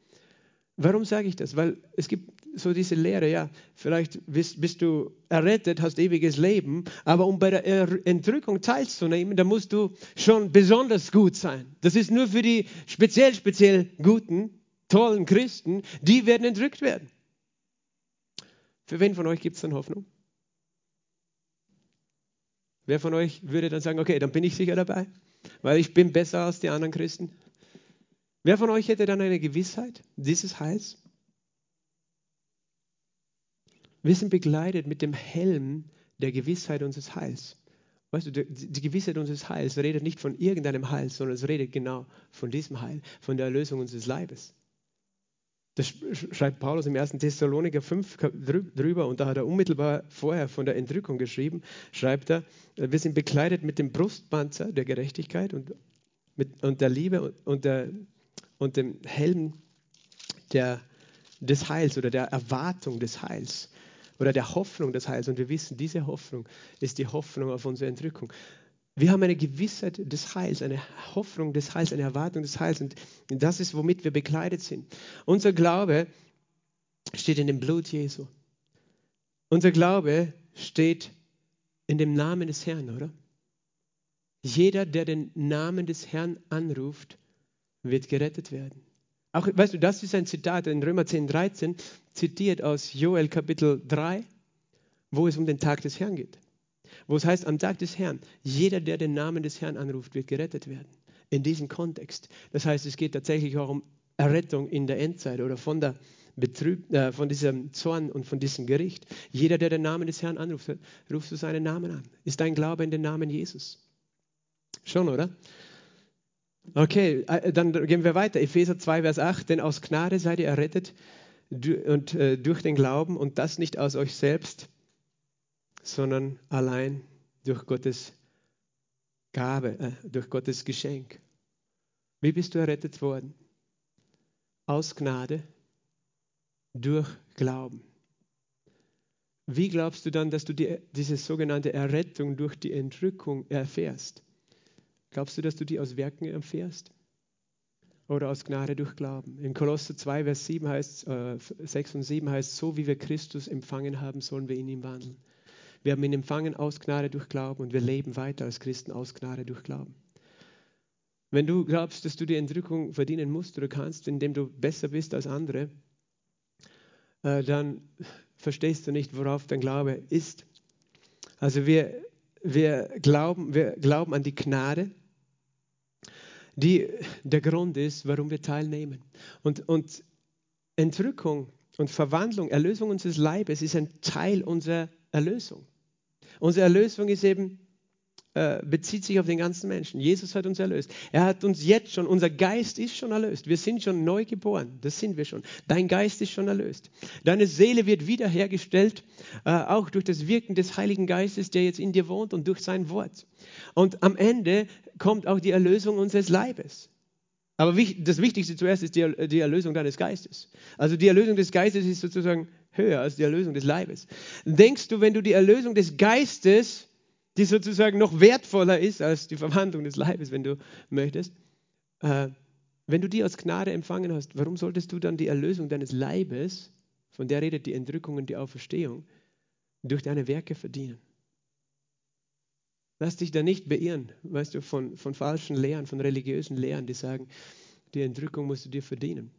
Warum sage ich das? Weil es gibt so diese Lehre, ja, vielleicht bist, bist, du errettet, hast ewiges Leben, aber um bei der Entrückung teilzunehmen, da musst du schon besonders gut sein. Das ist nur für die speziell, speziell Guten tollen Christen, die werden entrückt werden. Für wen von euch gibt es dann Hoffnung? Wer von euch würde dann sagen, okay, dann bin ich sicher dabei, weil ich bin besser als die anderen Christen? Wer von euch hätte dann eine Gewissheit dieses Heils? Wir sind begleitet mit dem Helm der Gewissheit unseres Heils. Weißt du, die Gewissheit unseres Heils redet nicht von irgendeinem Heil, sondern es redet genau von diesem Heil, von der Erlösung unseres Leibes. Das schreibt Paulus im 1. Thessaloniker 5 drüber und da hat er unmittelbar vorher von der Entrückung geschrieben, schreibt er, wir sind bekleidet mit dem Brustpanzer der Gerechtigkeit und, mit, und der Liebe und, der, und dem Helm der, des Heils oder der Erwartung des Heils oder der Hoffnung des Heils. Und wir wissen, diese Hoffnung ist die Hoffnung auf unsere Entrückung. Wir haben eine Gewissheit des Heils, eine Hoffnung des Heils, eine Erwartung des Heils. Und das ist, womit wir bekleidet sind. Unser Glaube steht in dem Blut Jesu. Unser Glaube steht in dem Namen des Herrn, oder? Jeder, der den Namen des Herrn anruft, wird gerettet werden. Auch, weißt du, das ist ein Zitat in Römer 10, 13, zitiert aus Joel Kapitel 3, wo es um den Tag des Herrn geht. Wo es heißt, am Tag des Herrn, jeder, der den Namen des Herrn anruft, wird gerettet werden. In diesem Kontext. Das heißt, es geht tatsächlich auch um Errettung in der Endzeit oder von, der Betrüb, äh, von diesem Zorn und von diesem Gericht. Jeder, der den Namen des Herrn anruft, rufst du seinen Namen an. Ist dein Glaube in den Namen Jesus? Schon, oder? Okay, äh, dann gehen wir weiter. Epheser 2, Vers 8. Denn aus Gnade seid ihr errettet und äh, durch den Glauben und das nicht aus euch selbst, sondern allein durch Gottes Gabe, äh, durch Gottes Geschenk. Wie bist du errettet worden? Aus Gnade, durch Glauben. Wie glaubst du dann, dass du die, diese sogenannte Errettung durch die Entrückung erfährst? Glaubst du, dass du die aus Werken erfährst? Oder aus Gnade durch Glauben? In Kolosser 2, Vers 7 heißt, äh, 6 und 7 heißt, so wie wir Christus empfangen haben, sollen wir in ihm wandeln. Wir haben ihn empfangen aus Gnade durch Glauben und wir leben weiter als Christen aus Gnade durch Glauben. Wenn du glaubst, dass du die Entrückung verdienen musst oder kannst, indem du besser bist als andere, äh, dann verstehst du nicht, worauf dein Glaube ist. Also wir, wir, glauben, wir glauben an die Gnade, die der Grund ist, warum wir teilnehmen. Und, und Entrückung und Verwandlung, Erlösung unseres Leibes ist ein Teil unserer Erlösung. Unsere Erlösung ist eben äh, bezieht sich auf den ganzen Menschen. Jesus hat uns erlöst. Er hat uns jetzt schon, unser Geist ist schon erlöst. Wir sind schon neu geboren. Das sind wir schon. Dein Geist ist schon erlöst. Deine Seele wird wiederhergestellt, äh, auch durch das Wirken des Heiligen Geistes, der jetzt in dir wohnt und durch sein Wort. Und am Ende kommt auch die Erlösung unseres Leibes. Aber das Wichtigste zuerst ist die, Erlösung deines Geistes. Also die Erlösung des Geistes ist sozusagen höher als die Erlösung des Leibes. Denkst du, wenn du die Erlösung des Geistes die sozusagen noch wertvoller ist als die Verwandlung des Leibes, wenn du möchtest. Äh, wenn du die aus Gnade empfangen hast, warum solltest du dann die Erlösung deines Leibes, von der redet die Entrückung und die Auferstehung, durch deine Werke verdienen? Lass dich da nicht beirren, weißt du, von, von falschen Lehren, von religiösen Lehren, die sagen, die Entrückung musst du dir verdienen.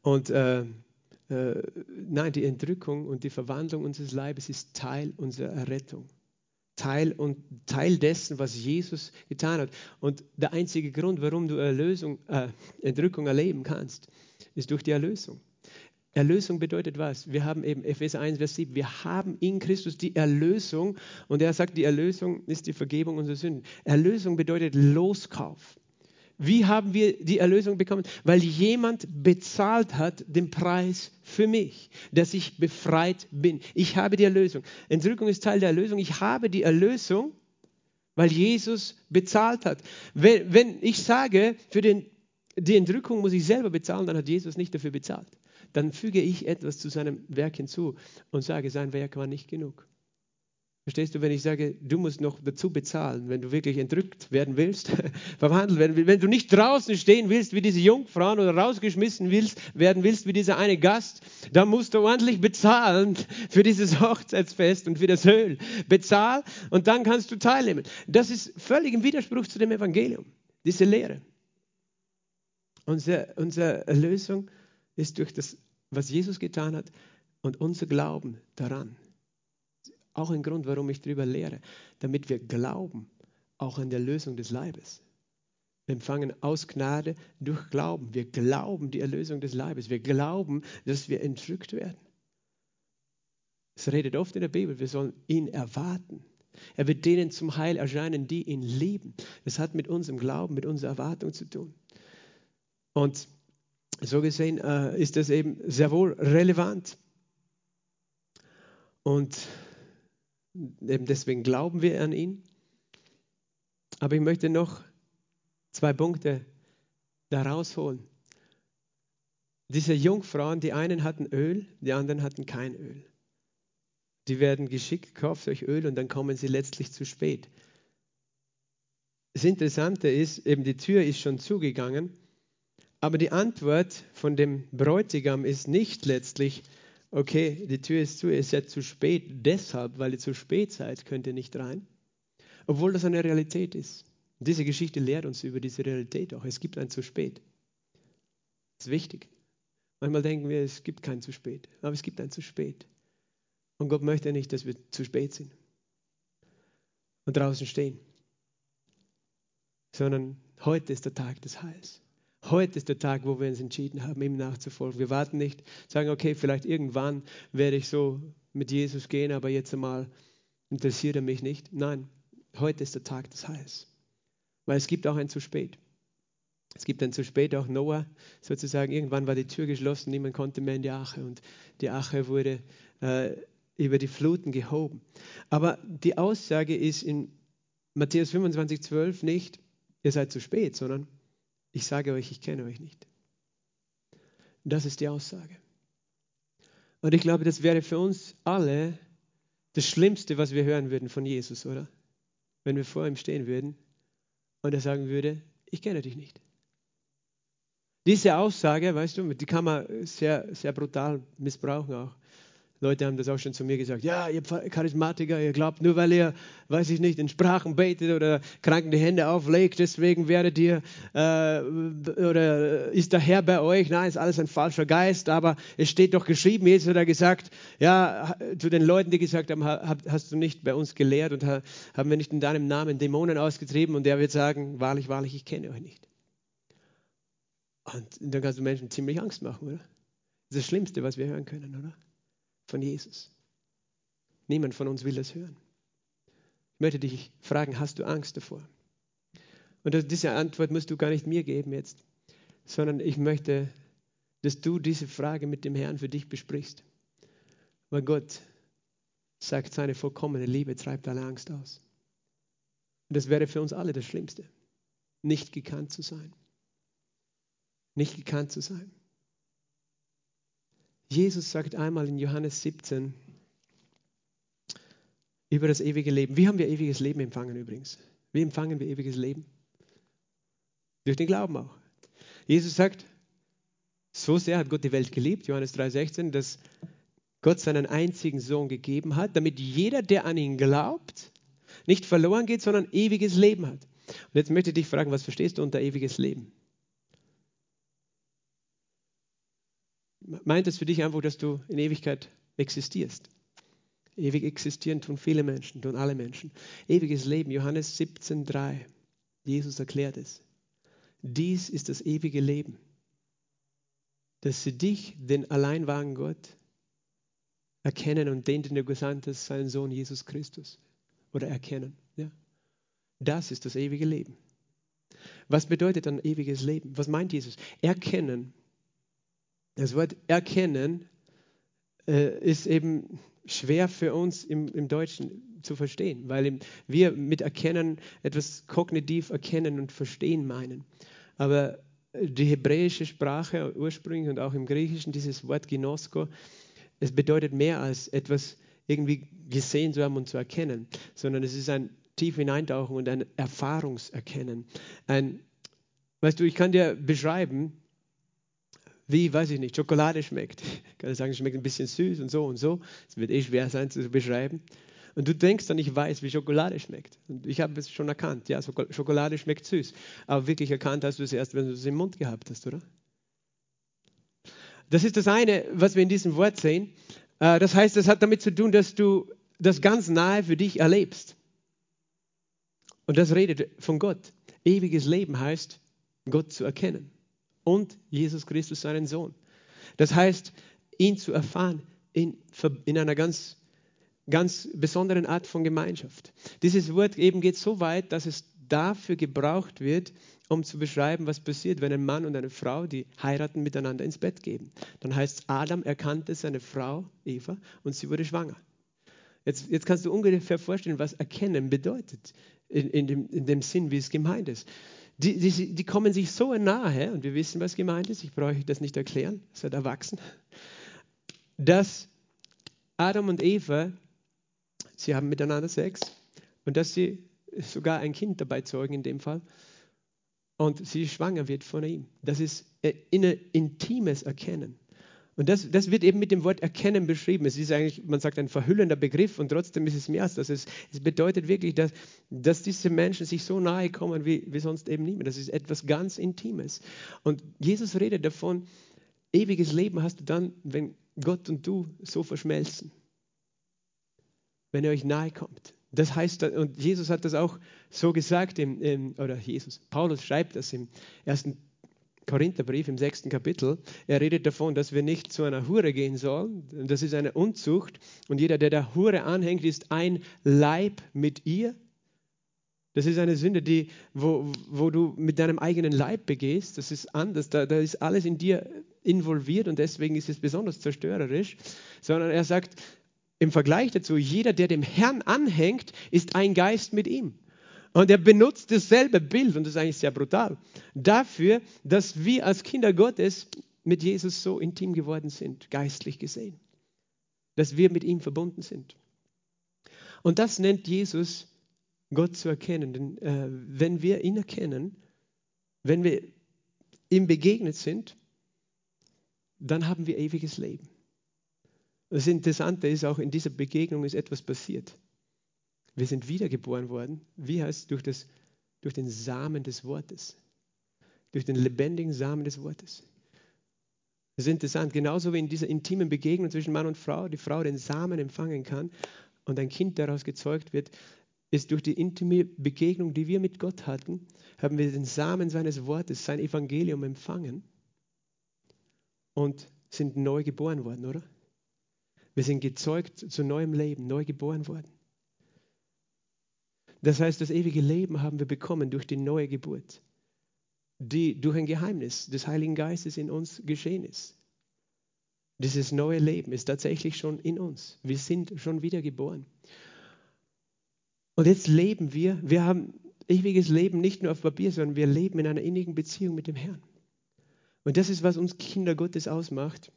Und äh, äh, nein, die Entrückung und die Verwandlung unseres Leibes ist Teil unserer Errettung. Teil und Teil dessen, was Jesus getan hat. Und der einzige Grund, warum du Erlösung, äh, Entrückung erleben kannst, ist durch die Erlösung. Erlösung bedeutet was? Wir haben eben Epheser 1, Vers 7, wir haben in Christus die Erlösung und er sagt, die Erlösung ist die Vergebung unserer Sünden. Erlösung bedeutet Loskauf. Wie haben wir die Erlösung bekommen? Weil jemand bezahlt hat den Preis für mich, dass ich befreit bin. Ich habe die Erlösung. Entrückung ist Teil der Erlösung. Ich habe die Erlösung, weil Jesus bezahlt hat. Wenn, wenn ich sage, für den, die Entrückung muss ich selber bezahlen, dann hat Jesus nicht dafür bezahlt. Dann füge ich etwas zu seinem Werk hinzu und sage, sein Werk war nicht genug. Verstehst du, wenn ich sage, du musst noch dazu bezahlen, wenn du wirklich entrückt werden willst, verwandelt werden willst, wenn du nicht draußen stehen willst wie diese Jungfrauen oder rausgeschmissen willst, werden willst wie dieser eine Gast, dann musst du ordentlich bezahlen für dieses Hochzeitsfest und für das Öl. Bezahl und dann kannst du teilnehmen. Das ist völlig im Widerspruch zu dem Evangelium, diese Lehre. Unsere, unsere Erlösung ist durch das, was Jesus getan hat und unser Glauben daran. Auch ein Grund, warum ich darüber lehre, damit wir glauben, auch an der Lösung des Leibes. Wir empfangen aus Gnade durch Glauben. Wir glauben die Erlösung des Leibes. Wir glauben, dass wir entrückt werden. Es redet oft in der Bibel, wir sollen ihn erwarten. Er wird denen zum Heil erscheinen, die ihn lieben. Das hat mit unserem Glauben, mit unserer Erwartung zu tun. Und so gesehen äh, ist das eben sehr wohl relevant. Und Eben deswegen glauben wir an ihn. Aber ich möchte noch zwei Punkte da rausholen. Diese Jungfrauen, die einen hatten Öl, die anderen hatten kein Öl. Die werden geschickt, kauft euch Öl und dann kommen sie letztlich zu spät. Das Interessante ist, eben die Tür ist schon zugegangen, aber die Antwort von dem Bräutigam ist nicht letztlich, okay, die Tür ist zu, ihr ist ja zu spät, deshalb, weil ihr zu spät seid, könnt ihr nicht rein. obwohl das eine Realität ist. Diese Geschichte lehrt uns über diese Realität auch. Es gibt ein zu spät. Das ist wichtig. Manchmal denken wir, es gibt kein zu spät, aber es gibt ein zu spät. Und Gott möchte nicht, dass wir zu spät sind und draußen stehen, sondern heute ist der Tag des Heils. Heute ist der Tag, wo wir uns entschieden haben, ihm nachzufolgen. Wir warten nicht, sagen, okay, vielleicht irgendwann werde ich so mit Jesus gehen, aber jetzt einmal interessiert er mich nicht. Nein, heute ist der Tag des Heils. Weil es gibt auch ein zu spät. Es gibt ein zu spät auch Noah, sozusagen, irgendwann war die Tür geschlossen, niemand konnte mehr in die Ache und die Ache wurde äh, über die Fluten gehoben. Aber die Aussage ist in Matthäus 25, 12 nicht, ihr seid zu spät, sondern ich sage euch, ich kenne euch nicht. Das ist die Aussage. Und ich glaube, das wäre für uns alle das Schlimmste, was wir hören würden von Jesus, oder? Wenn wir vor ihm stehen würden und er sagen würde, ich kenne dich nicht. Diese Aussage, weißt du, die kann man sehr, sehr brutal missbrauchen auch. Leute haben das auch schon zu mir gesagt. Ja, ihr Charismatiker, ihr glaubt nur, weil ihr, weiß ich nicht, in Sprachen betet oder Kranken die Hände auflegt, deswegen werdet ihr, äh, oder ist der Herr bei euch? Nein, ist alles ein falscher Geist, aber es steht doch geschrieben, Jesus hat gesagt, ja, zu den Leuten, die gesagt haben, hast du nicht bei uns gelehrt und haben wir nicht in deinem Namen Dämonen ausgetrieben und der wird sagen, wahrlich, wahrlich, ich kenne euch nicht. Und dann kannst du Menschen ziemlich Angst machen, oder? Das ist das Schlimmste, was wir hören können, oder? Von Jesus. Niemand von uns will das hören. Ich möchte dich fragen, hast du Angst davor? Und diese Antwort musst du gar nicht mir geben jetzt, sondern ich möchte, dass du diese Frage mit dem Herrn für dich besprichst. Weil Gott sagt, seine vollkommene Liebe treibt alle Angst aus. Und das wäre für uns alle das Schlimmste, nicht gekannt zu sein. Nicht gekannt zu sein. Jesus sagt einmal in Johannes 17 über das ewige Leben. Wie haben wir ewiges Leben empfangen übrigens? Wie empfangen wir ewiges Leben? Durch den Glauben auch. Jesus sagt, so sehr hat Gott die Welt geliebt, Johannes 3,16, dass Gott seinen einzigen Sohn gegeben hat, damit jeder, der an ihn glaubt, nicht verloren geht, sondern ewiges Leben hat. Und jetzt möchte ich dich fragen, was verstehst du unter ewiges Leben? Meint es für dich einfach, dass du in Ewigkeit existierst. Ewig existieren tun viele Menschen, tun alle Menschen. Ewiges Leben, Johannes 17,3. Jesus erklärt es. Dies ist das ewige Leben, dass sie dich, den allein wahren Gott, erkennen und den, den du gesandt hast, seinen Sohn Jesus Christus. Oder erkennen. Ja? Das ist das ewige Leben. Was bedeutet dann ewiges Leben? Was meint Jesus? Erkennen das Wort erkennen äh, ist eben schwer für uns im, im Deutschen zu verstehen, weil wir mit erkennen etwas kognitiv erkennen und verstehen meinen. Aber die hebräische Sprache ursprünglich und auch im Griechischen, dieses Wort Ginosko, es bedeutet mehr als etwas irgendwie gesehen zu haben und zu erkennen, sondern es ist ein tief hineintauchen und ein Erfahrungserkennen. Ein, weißt du, ich kann dir beschreiben, wie, weiß ich nicht, Schokolade schmeckt. Ich kann sagen, es schmeckt ein bisschen süß und so und so. Es wird eh schwer sein zu beschreiben. Und du denkst dann, ich weiß, wie Schokolade schmeckt. Und ich habe es schon erkannt. Ja, Schokolade schmeckt süß. Aber wirklich erkannt hast du es erst, wenn du es im Mund gehabt hast, oder? Das ist das eine, was wir in diesem Wort sehen. Äh, das heißt, es hat damit zu tun, dass du das ganz nahe für dich erlebst. Und das redet von Gott. Ewiges Leben heißt, Gott zu erkennen und Jesus Christus, seinen Sohn. Das heißt, ihn zu erfahren in, in einer ganz, ganz besonderen Art von Gemeinschaft. Dieses Wort eben geht so weit, dass es dafür gebraucht wird, um zu beschreiben, was passiert, wenn ein Mann und eine Frau, die heiraten, miteinander ins Bett gehen. Dann heißt es, Adam erkannte seine Frau Eva und sie wurde schwanger. Jetzt, jetzt kannst du ungefähr vorstellen, was erkennen bedeutet, in, in, dem, in dem Sinn, wie es gemeint ist die, die, die kommen sich so nahe, und wir wissen, was gemeint ist, ich brauche das nicht erklären, es wird erwachsen, dass Adam und Eva, sie haben miteinander Sex und dass sie sogar ein Kind dabei zeugen in dem Fall und sie schwanger wird von ihm. Das ist ein intimes Erkennen. Und das, das wird eben mit dem Wort erkennen beschrieben. Es ist eigentlich, man sagt, ein verhüllender Begriff und trotzdem ist es mehr als das. Es, es bedeutet wirklich, dass, dass diese Menschen sich so nahe kommen wie, wie sonst eben niemand. Das ist etwas ganz Intimes. Und Jesus redet davon, ewiges Leben hast du dann, wenn Gott und du so verschmelzen. Wenn ihr euch nahe kommt. Das heißt, und Jesus hat das auch so gesagt, im, im, oder Jesus, Paulus schreibt das im ersten Korintherbrief im sechsten Kapitel. Er redet davon, dass wir nicht zu einer Hure gehen sollen. Das ist eine Unzucht. Und jeder, der der Hure anhängt, ist ein Leib mit ihr. Das ist eine Sünde, die, wo, wo du mit deinem eigenen Leib begehst. Das ist anders. Da, da ist alles in dir involviert und deswegen ist es besonders zerstörerisch. Sondern er sagt im Vergleich dazu, jeder, der dem Herrn anhängt, ist ein Geist mit ihm. Und er benutzt dasselbe Bild, und das ist eigentlich sehr brutal, dafür, dass wir als Kinder Gottes mit Jesus so intim geworden sind, geistlich gesehen. Dass wir mit ihm verbunden sind. Und das nennt Jesus Gott zu erkennen. Denn äh, wenn wir ihn erkennen, wenn wir ihm begegnet sind, dann haben wir ewiges Leben. Das Interessante ist auch, in dieser Begegnung ist etwas passiert. Wir sind wiedergeboren worden. Wie heißt durch, das, durch den Samen des Wortes? Durch den lebendigen Samen des Wortes. Das ist interessant. Genauso wie in dieser intimen Begegnung zwischen Mann und Frau die Frau den Samen empfangen kann und ein Kind daraus gezeugt wird, ist durch die intime Begegnung, die wir mit Gott hatten, haben wir den Samen seines Wortes, sein Evangelium empfangen und sind neu geboren worden, oder? Wir sind gezeugt zu neuem Leben, neu geboren worden. Das heißt, das ewige Leben haben wir bekommen durch die neue Geburt, die durch ein Geheimnis des Heiligen Geistes in uns geschehen ist. Dieses neue Leben ist tatsächlich schon in uns. Wir sind schon wieder geboren. Und jetzt leben wir, wir haben ewiges Leben nicht nur auf Papier, sondern wir leben in einer innigen Beziehung mit dem Herrn. Und das ist, was uns Kinder Gottes ausmacht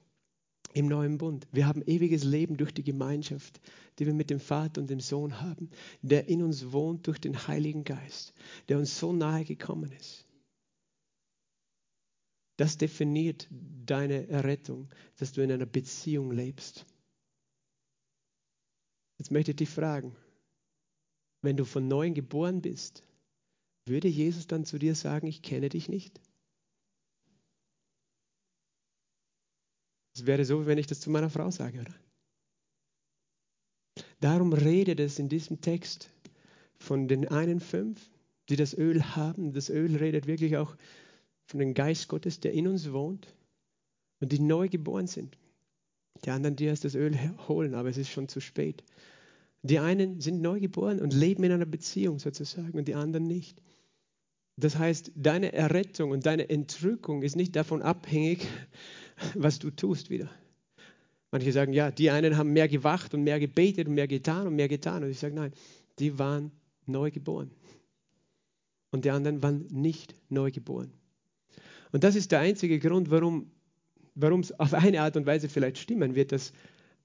im neuen Bund. Wir haben ewiges Leben durch die Gemeinschaft, die wir mit dem Vater und dem Sohn haben, der in uns wohnt durch den Heiligen Geist, der uns so nahe gekommen ist. Das definiert deine Errettung, dass du in einer Beziehung lebst. Jetzt möchte ich dich fragen, wenn du von neuem geboren bist, würde Jesus dann zu dir sagen, ich kenne dich nicht? Es wäre so, wenn ich das zu meiner Frau sage, oder? Darum redet es in diesem Text von den einen fünf, die das Öl haben. Das Öl redet wirklich auch von dem Geist Gottes, der in uns wohnt und die neu geboren sind. Die anderen, die erst das Öl holen, aber es ist schon zu spät. Die einen sind neu geboren und leben in einer Beziehung sozusagen und die anderen nicht. Das heißt, deine Errettung und deine Entrückung ist nicht davon abhängig, was du tust wieder. Manche sagen, ja, die einen haben mehr gewacht und mehr gebetet und mehr getan und mehr getan. Und ich sage, nein, die waren neu geboren. Und die anderen waren nicht neu geboren. Und das ist der einzige Grund, warum es auf eine Art und Weise vielleicht stimmen wird, dass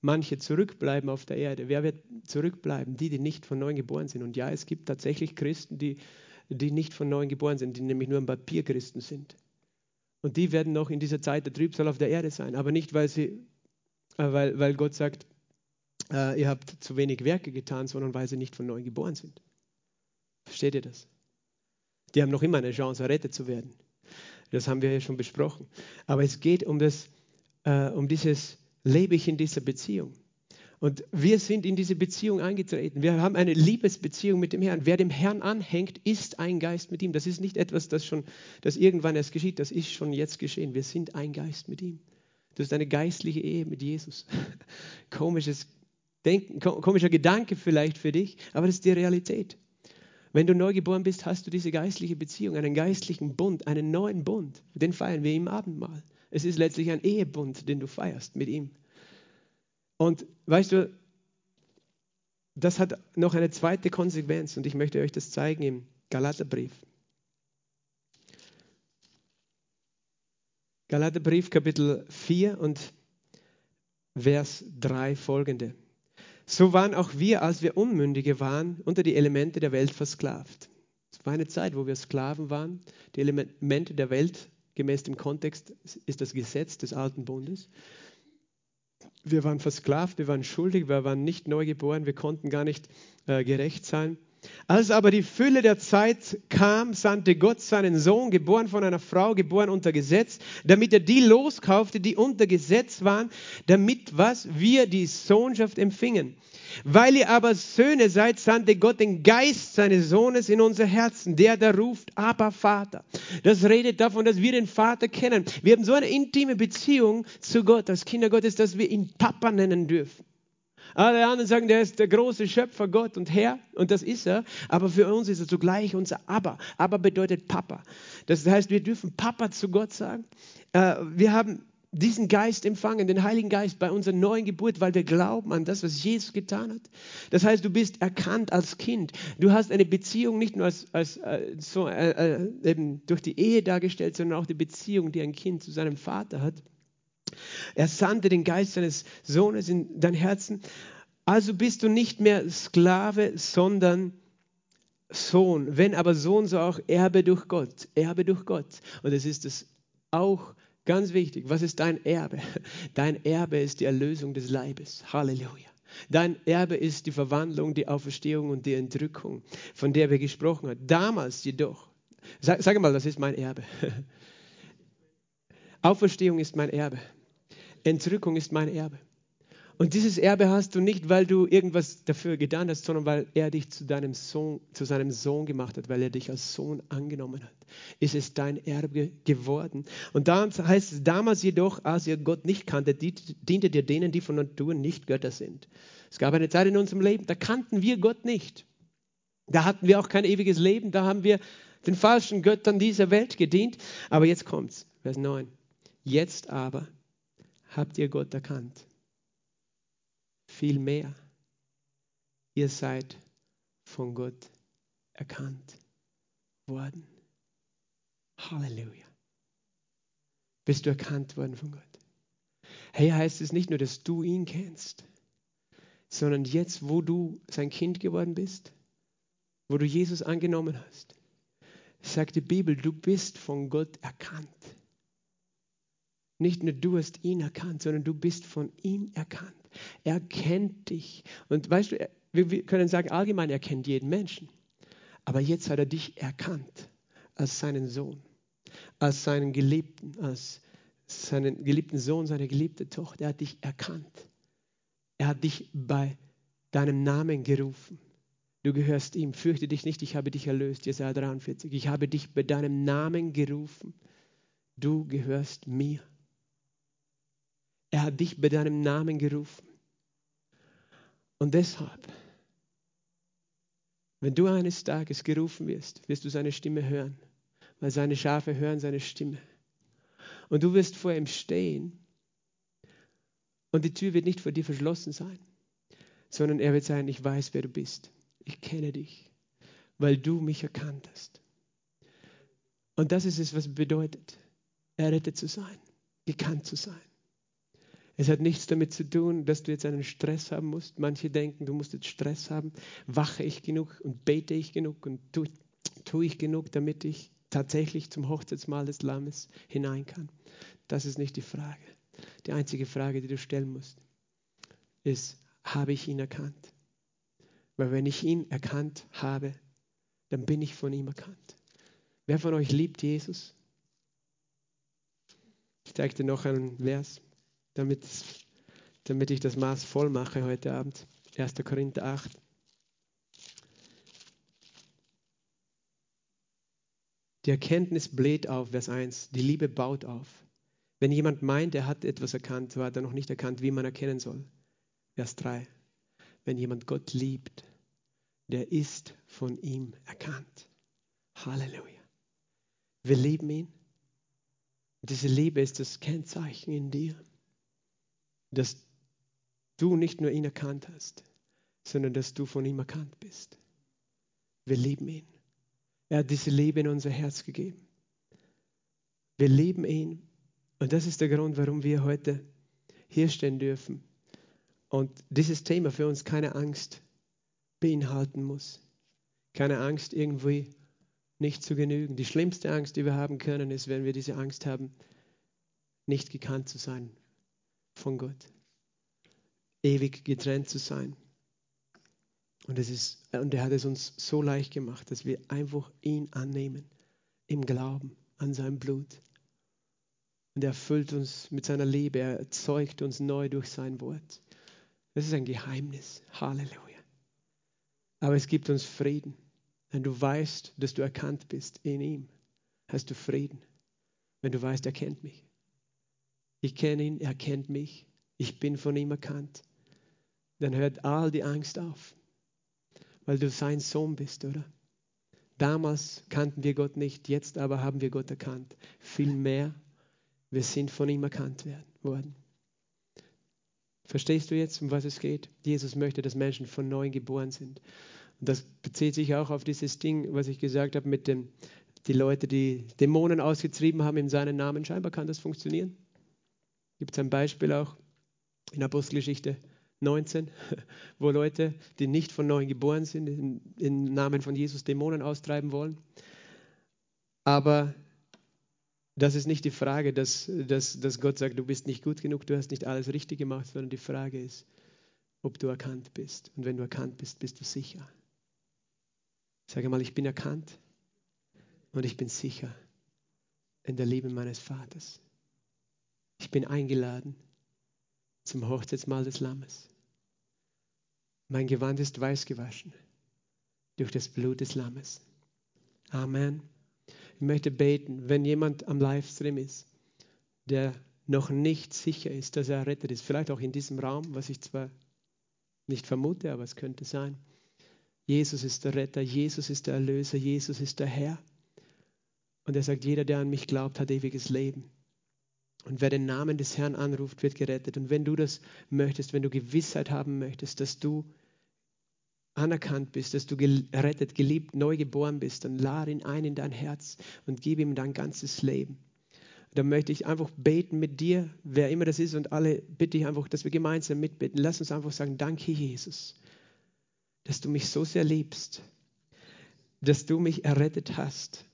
manche zurückbleiben auf der Erde. Wer wird zurückbleiben? Die, die nicht von neuem geboren sind. Und ja, es gibt tatsächlich Christen, die, die nicht von neuem geboren sind, die nämlich nur ein Papierchristen sind. Und die werden noch in dieser Zeit der Trübsal auf der Erde sein. Aber nicht, weil, sie, äh, weil, weil Gott sagt, äh, ihr habt zu wenig Werke getan, sondern weil sie nicht von neuem geboren sind. Versteht ihr das? Die haben noch immer eine Chance, errettet zu werden. Das haben wir ja schon besprochen. Aber es geht um, das, äh, um dieses, lebe ich in dieser Beziehung? Und wir sind in diese Beziehung eingetreten. Wir haben eine Liebesbeziehung mit dem Herrn. Wer dem Herrn anhängt, ist ein Geist mit ihm. Das ist nicht etwas, das schon, das irgendwann erst geschieht. Das ist schon jetzt geschehen. Wir sind ein Geist mit ihm. Das ist eine geistliche Ehe mit Jesus. Komisches Denken, komischer Gedanke vielleicht für dich, aber das ist die Realität. Wenn du neu geboren bist, hast du diese geistliche Beziehung, einen geistlichen Bund, einen neuen Bund. Den feiern wir im Abendmahl. Es ist letztlich ein Ehebund, den du feierst mit ihm. Und weißt du, das hat noch eine zweite Konsequenz und ich möchte euch das zeigen im Galaterbrief. Galaterbrief Kapitel 4 und Vers 3 folgende. So waren auch wir, als wir Unmündige waren, unter die Elemente der Welt versklavt. Es war eine Zeit, wo wir Sklaven waren. Die Elemente der Welt, gemäß dem Kontext, ist das Gesetz des alten Bundes. Wir waren versklavt, wir waren schuldig, wir waren nicht neu geboren, wir konnten gar nicht äh, gerecht sein. Als aber die Fülle der Zeit kam, sandte Gott seinen Sohn, geboren von einer Frau, geboren unter Gesetz, damit er die loskaufte, die unter Gesetz waren, damit was wir die Sohnschaft empfingen. Weil ihr aber Söhne seid, sandte Gott den Geist seines Sohnes in unser Herzen, der da ruft, aber Vater. Das redet davon, dass wir den Vater kennen. Wir haben so eine intime Beziehung zu Gott als Kinder Gottes, dass wir ihn Papa nennen dürfen. Alle anderen sagen, der ist der große Schöpfer, Gott und Herr, und das ist er. Aber für uns ist er zugleich unser Abba. Abba bedeutet Papa. Das heißt, wir dürfen Papa zu Gott sagen. Äh, wir haben diesen Geist empfangen, den Heiligen Geist bei unserer neuen Geburt, weil wir glauben an das, was Jesus getan hat. Das heißt, du bist erkannt als Kind. Du hast eine Beziehung nicht nur als, als äh, so, äh, äh, durch die Ehe dargestellt, sondern auch die Beziehung, die ein Kind zu seinem Vater hat. Er sandte den Geist seines Sohnes in dein Herzen. Also bist du nicht mehr Sklave, sondern Sohn. Wenn aber Sohn, so auch Erbe durch Gott. Erbe durch Gott. Und es ist es auch Ganz wichtig, was ist dein Erbe? Dein Erbe ist die Erlösung des Leibes. Halleluja. Dein Erbe ist die Verwandlung, die Auferstehung und die Entrückung, von der wir gesprochen haben. Damals jedoch, sag, sag mal, das ist mein Erbe. Auferstehung ist mein Erbe. Entrückung ist mein Erbe. Und dieses Erbe hast du nicht, weil du irgendwas dafür getan hast, sondern weil er dich zu, deinem Sohn, zu seinem Sohn gemacht hat, weil er dich als Sohn angenommen hat. Ist es dein Erbe geworden. Und da heißt es, damals jedoch, als ihr Gott nicht kannte, diente ihr denen, die von Natur nicht Götter sind. Es gab eine Zeit in unserem Leben, da kannten wir Gott nicht. Da hatten wir auch kein ewiges Leben, da haben wir den falschen Göttern dieser Welt gedient. Aber jetzt kommt's, Vers 9. Jetzt aber habt ihr Gott erkannt viel mehr. Ihr seid von Gott erkannt worden. Halleluja. Bist du erkannt worden von Gott? Hey, heißt es nicht nur, dass du ihn kennst, sondern jetzt, wo du sein Kind geworden bist, wo du Jesus angenommen hast, sagt die Bibel, du bist von Gott erkannt. Nicht nur du hast ihn erkannt, sondern du bist von ihm erkannt. Er kennt dich. Und weißt du, wir können sagen, allgemein, er kennt jeden Menschen. Aber jetzt hat er dich erkannt als seinen Sohn, als seinen Geliebten, als seinen geliebten Sohn, seine geliebte Tochter. Er hat dich erkannt. Er hat dich bei deinem Namen gerufen. Du gehörst ihm. Fürchte dich nicht, ich habe dich erlöst. Jesaja 43. Ich habe dich bei deinem Namen gerufen. Du gehörst mir. Er hat dich bei deinem Namen gerufen. Und deshalb, wenn du eines Tages gerufen wirst, wirst du seine Stimme hören, weil seine Schafe hören seine Stimme. Und du wirst vor ihm stehen und die Tür wird nicht vor dir verschlossen sein, sondern er wird sagen, ich weiß, wer du bist. Ich kenne dich, weil du mich erkannt hast. Und das ist es, was bedeutet, errettet zu sein, gekannt zu sein. Es hat nichts damit zu tun, dass du jetzt einen Stress haben musst. Manche denken, du musst jetzt Stress haben. Wache ich genug und bete ich genug und tue, tue ich genug, damit ich tatsächlich zum Hochzeitsmahl des Lammes hinein kann? Das ist nicht die Frage. Die einzige Frage, die du stellen musst, ist, habe ich ihn erkannt? Weil wenn ich ihn erkannt habe, dann bin ich von ihm erkannt. Wer von euch liebt Jesus? Ich zeige dir noch einen Vers damit, damit ich das Maß voll mache heute Abend. 1. Korinther 8. Die Erkenntnis bläht auf, Vers 1. Die Liebe baut auf. Wenn jemand meint, er hat etwas erkannt, so hat er noch nicht erkannt, wie man erkennen soll. Vers 3. Wenn jemand Gott liebt, der ist von ihm erkannt. Halleluja. Wir lieben ihn. Diese Liebe ist das Kennzeichen in dir dass du nicht nur ihn erkannt hast, sondern dass du von ihm erkannt bist. Wir lieben ihn. Er hat diese Liebe in unser Herz gegeben. Wir lieben ihn. Und das ist der Grund, warum wir heute hier stehen dürfen. Und dieses Thema für uns keine Angst beinhalten muss. Keine Angst, irgendwie nicht zu genügen. Die schlimmste Angst, die wir haben können, ist, wenn wir diese Angst haben, nicht gekannt zu sein von Gott. ewig getrennt zu sein. Und, es ist, und er hat es uns so leicht gemacht, dass wir einfach ihn annehmen, im Glauben an sein Blut. Und er erfüllt uns mit seiner Liebe, er erzeugt uns neu durch sein Wort. Das ist ein Geheimnis. Halleluja. Aber es gibt uns Frieden. Wenn du weißt, dass du erkannt bist in ihm, hast du Frieden. Wenn du weißt, er kennt mich. Ich kenne ihn, er kennt mich. Ich bin von ihm erkannt. Dann hört all die Angst auf, weil du sein Sohn bist, oder? Damals kannten wir Gott nicht, jetzt aber haben wir Gott erkannt. Viel mehr, wir sind von ihm erkannt worden. Verstehst du jetzt, um was es geht? Jesus möchte, dass Menschen von neuem geboren sind. Und das bezieht sich auch auf dieses Ding, was ich gesagt habe mit dem, die Leute, die Dämonen ausgetrieben haben in seinen Namen. Scheinbar kann das funktionieren. Gibt es ein Beispiel auch in Apostelgeschichte 19, wo Leute, die nicht von neuem geboren sind, im Namen von Jesus Dämonen austreiben wollen. Aber das ist nicht die Frage, dass, dass, dass Gott sagt, du bist nicht gut genug, du hast nicht alles richtig gemacht, sondern die Frage ist, ob du erkannt bist. Und wenn du erkannt bist, bist du sicher. Sage mal, ich bin erkannt und ich bin sicher in der Liebe meines Vaters. Ich bin eingeladen zum Hochzeitsmahl des Lammes. Mein Gewand ist weiß gewaschen durch das Blut des Lammes. Amen. Ich möchte beten, wenn jemand am Livestream ist, der noch nicht sicher ist, dass er errettet ist, vielleicht auch in diesem Raum, was ich zwar nicht vermute, aber es könnte sein. Jesus ist der Retter, Jesus ist der Erlöser, Jesus ist der Herr. Und er sagt, jeder, der an mich glaubt, hat ewiges Leben. Und wer den Namen des Herrn anruft, wird gerettet. Und wenn du das möchtest, wenn du Gewissheit haben möchtest, dass du anerkannt bist, dass du gerettet, geliebt, neu geboren bist, dann lade ihn ein in dein Herz und gib ihm dein ganzes Leben. Da möchte ich einfach beten mit dir, wer immer das ist, und alle bitte ich einfach, dass wir gemeinsam mitbeten. Lass uns einfach sagen, danke Jesus, dass du mich so sehr liebst, dass du mich errettet hast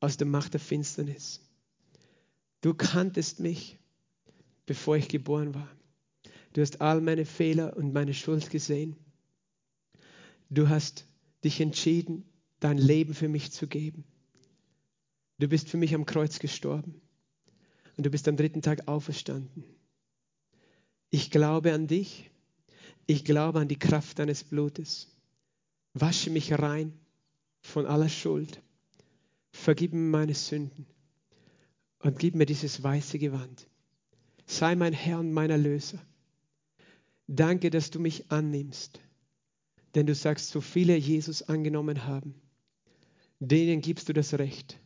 aus der Macht der Finsternis. Du kanntest mich, bevor ich geboren war. Du hast all meine Fehler und meine Schuld gesehen. Du hast dich entschieden, dein Leben für mich zu geben. Du bist für mich am Kreuz gestorben und du bist am dritten Tag auferstanden. Ich glaube an dich. Ich glaube an die Kraft deines Blutes. Wasche mich rein von aller Schuld. Vergib mir meine Sünden und gib mir dieses weiße Gewand. Sei mein Herr und mein Erlöser. Danke, dass du mich annimmst denn du sagst, so viele Jesus angenommen haben, denen gibst du das Recht,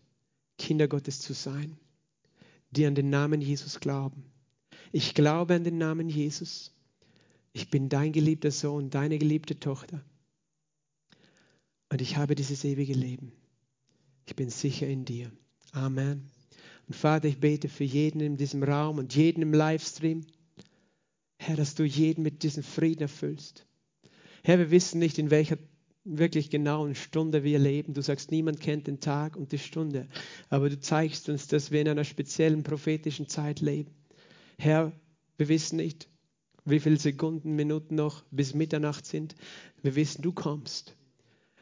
Kinder Gottes zu sein, die an den Namen Jesus glauben. Ich glaube an den Namen Jesus. Ich bin dein geliebter Sohn, deine geliebte Tochter. Und ich habe dieses ewige Leben. Ich bin sicher in dir. Amen. Und Vater, ich bete für jeden in diesem Raum und jeden im Livestream, Herr, dass du jeden mit diesem Frieden erfüllst. Herr, wir wissen nicht, in welcher wirklich genauen Stunde wir leben. Du sagst, niemand kennt den Tag und die Stunde, aber du zeigst uns, dass wir in einer speziellen prophetischen Zeit leben. Herr, wir wissen nicht, wie viele Sekunden, Minuten noch bis Mitternacht sind. Wir wissen, du kommst.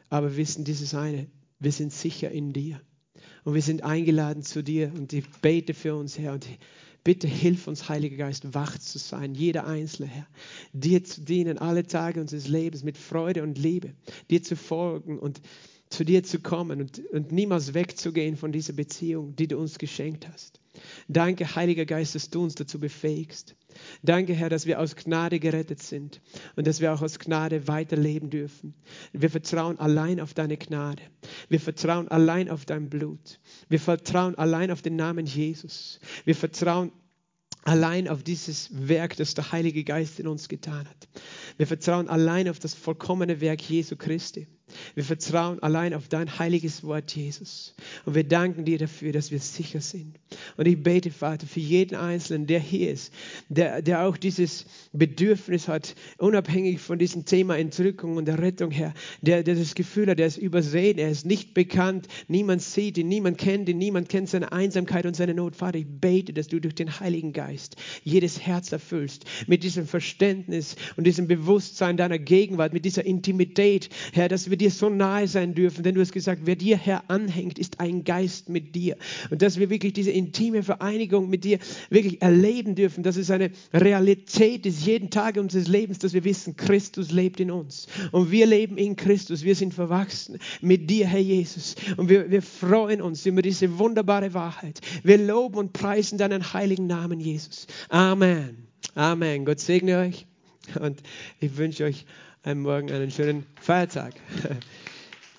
Aber wir wissen dieses eine, wir sind sicher in dir. Und wir sind eingeladen zu dir und ich bete für uns, Herr. Und Bitte hilf uns, Heiliger Geist, wach zu sein, jeder Einzelne, Herr, dir zu dienen alle Tage unseres Lebens mit Freude und Liebe, dir zu folgen und zu dir zu kommen und, und niemals wegzugehen von dieser Beziehung, die du uns geschenkt hast. Danke, Heiliger Geist, dass du uns dazu befähigst. Danke, Herr, dass wir aus Gnade gerettet sind und dass wir auch aus Gnade weiterleben dürfen. Wir vertrauen allein auf deine Gnade. Wir vertrauen allein auf dein Blut. Wir vertrauen allein auf den Namen Jesus. Wir vertrauen allein auf dieses Werk, das der Heilige Geist in uns getan hat. Wir vertrauen allein auf das vollkommene Werk Jesu Christi. Wir vertrauen allein auf dein heiliges Wort, Jesus. Und wir danken dir dafür, dass wir sicher sind. Und ich bete, Vater, für jeden Einzelnen, der hier ist, der, der auch dieses Bedürfnis hat, unabhängig von diesem Thema Entrückung und Errettung her, der, der das Gefühl hat, er ist übersehen, er ist nicht bekannt, niemand sieht ihn, niemand kennt ihn, niemand kennt seine Einsamkeit und seine Not. Vater, ich bete, dass du durch den Heiligen Geist jedes Herz erfüllst mit diesem Verständnis und diesem Bewusstsein deiner Gegenwart, mit dieser Intimität, Herr, dass wir dir so nahe sein dürfen, denn du hast gesagt, wer dir, Herr, anhängt, ist ein Geist mit dir. Und dass wir wirklich diese intime Vereinigung mit dir wirklich erleben dürfen, dass es eine Realität ist jeden Tag unseres Lebens, dass wir wissen, Christus lebt in uns und wir leben in Christus, wir sind verwachsen mit dir, Herr Jesus. Und wir, wir freuen uns über diese wunderbare Wahrheit. Wir loben und preisen deinen heiligen Namen, Jesus. Amen. Amen. Gott segne euch und ich wünsche euch einen Morgen einen schönen Feiertag.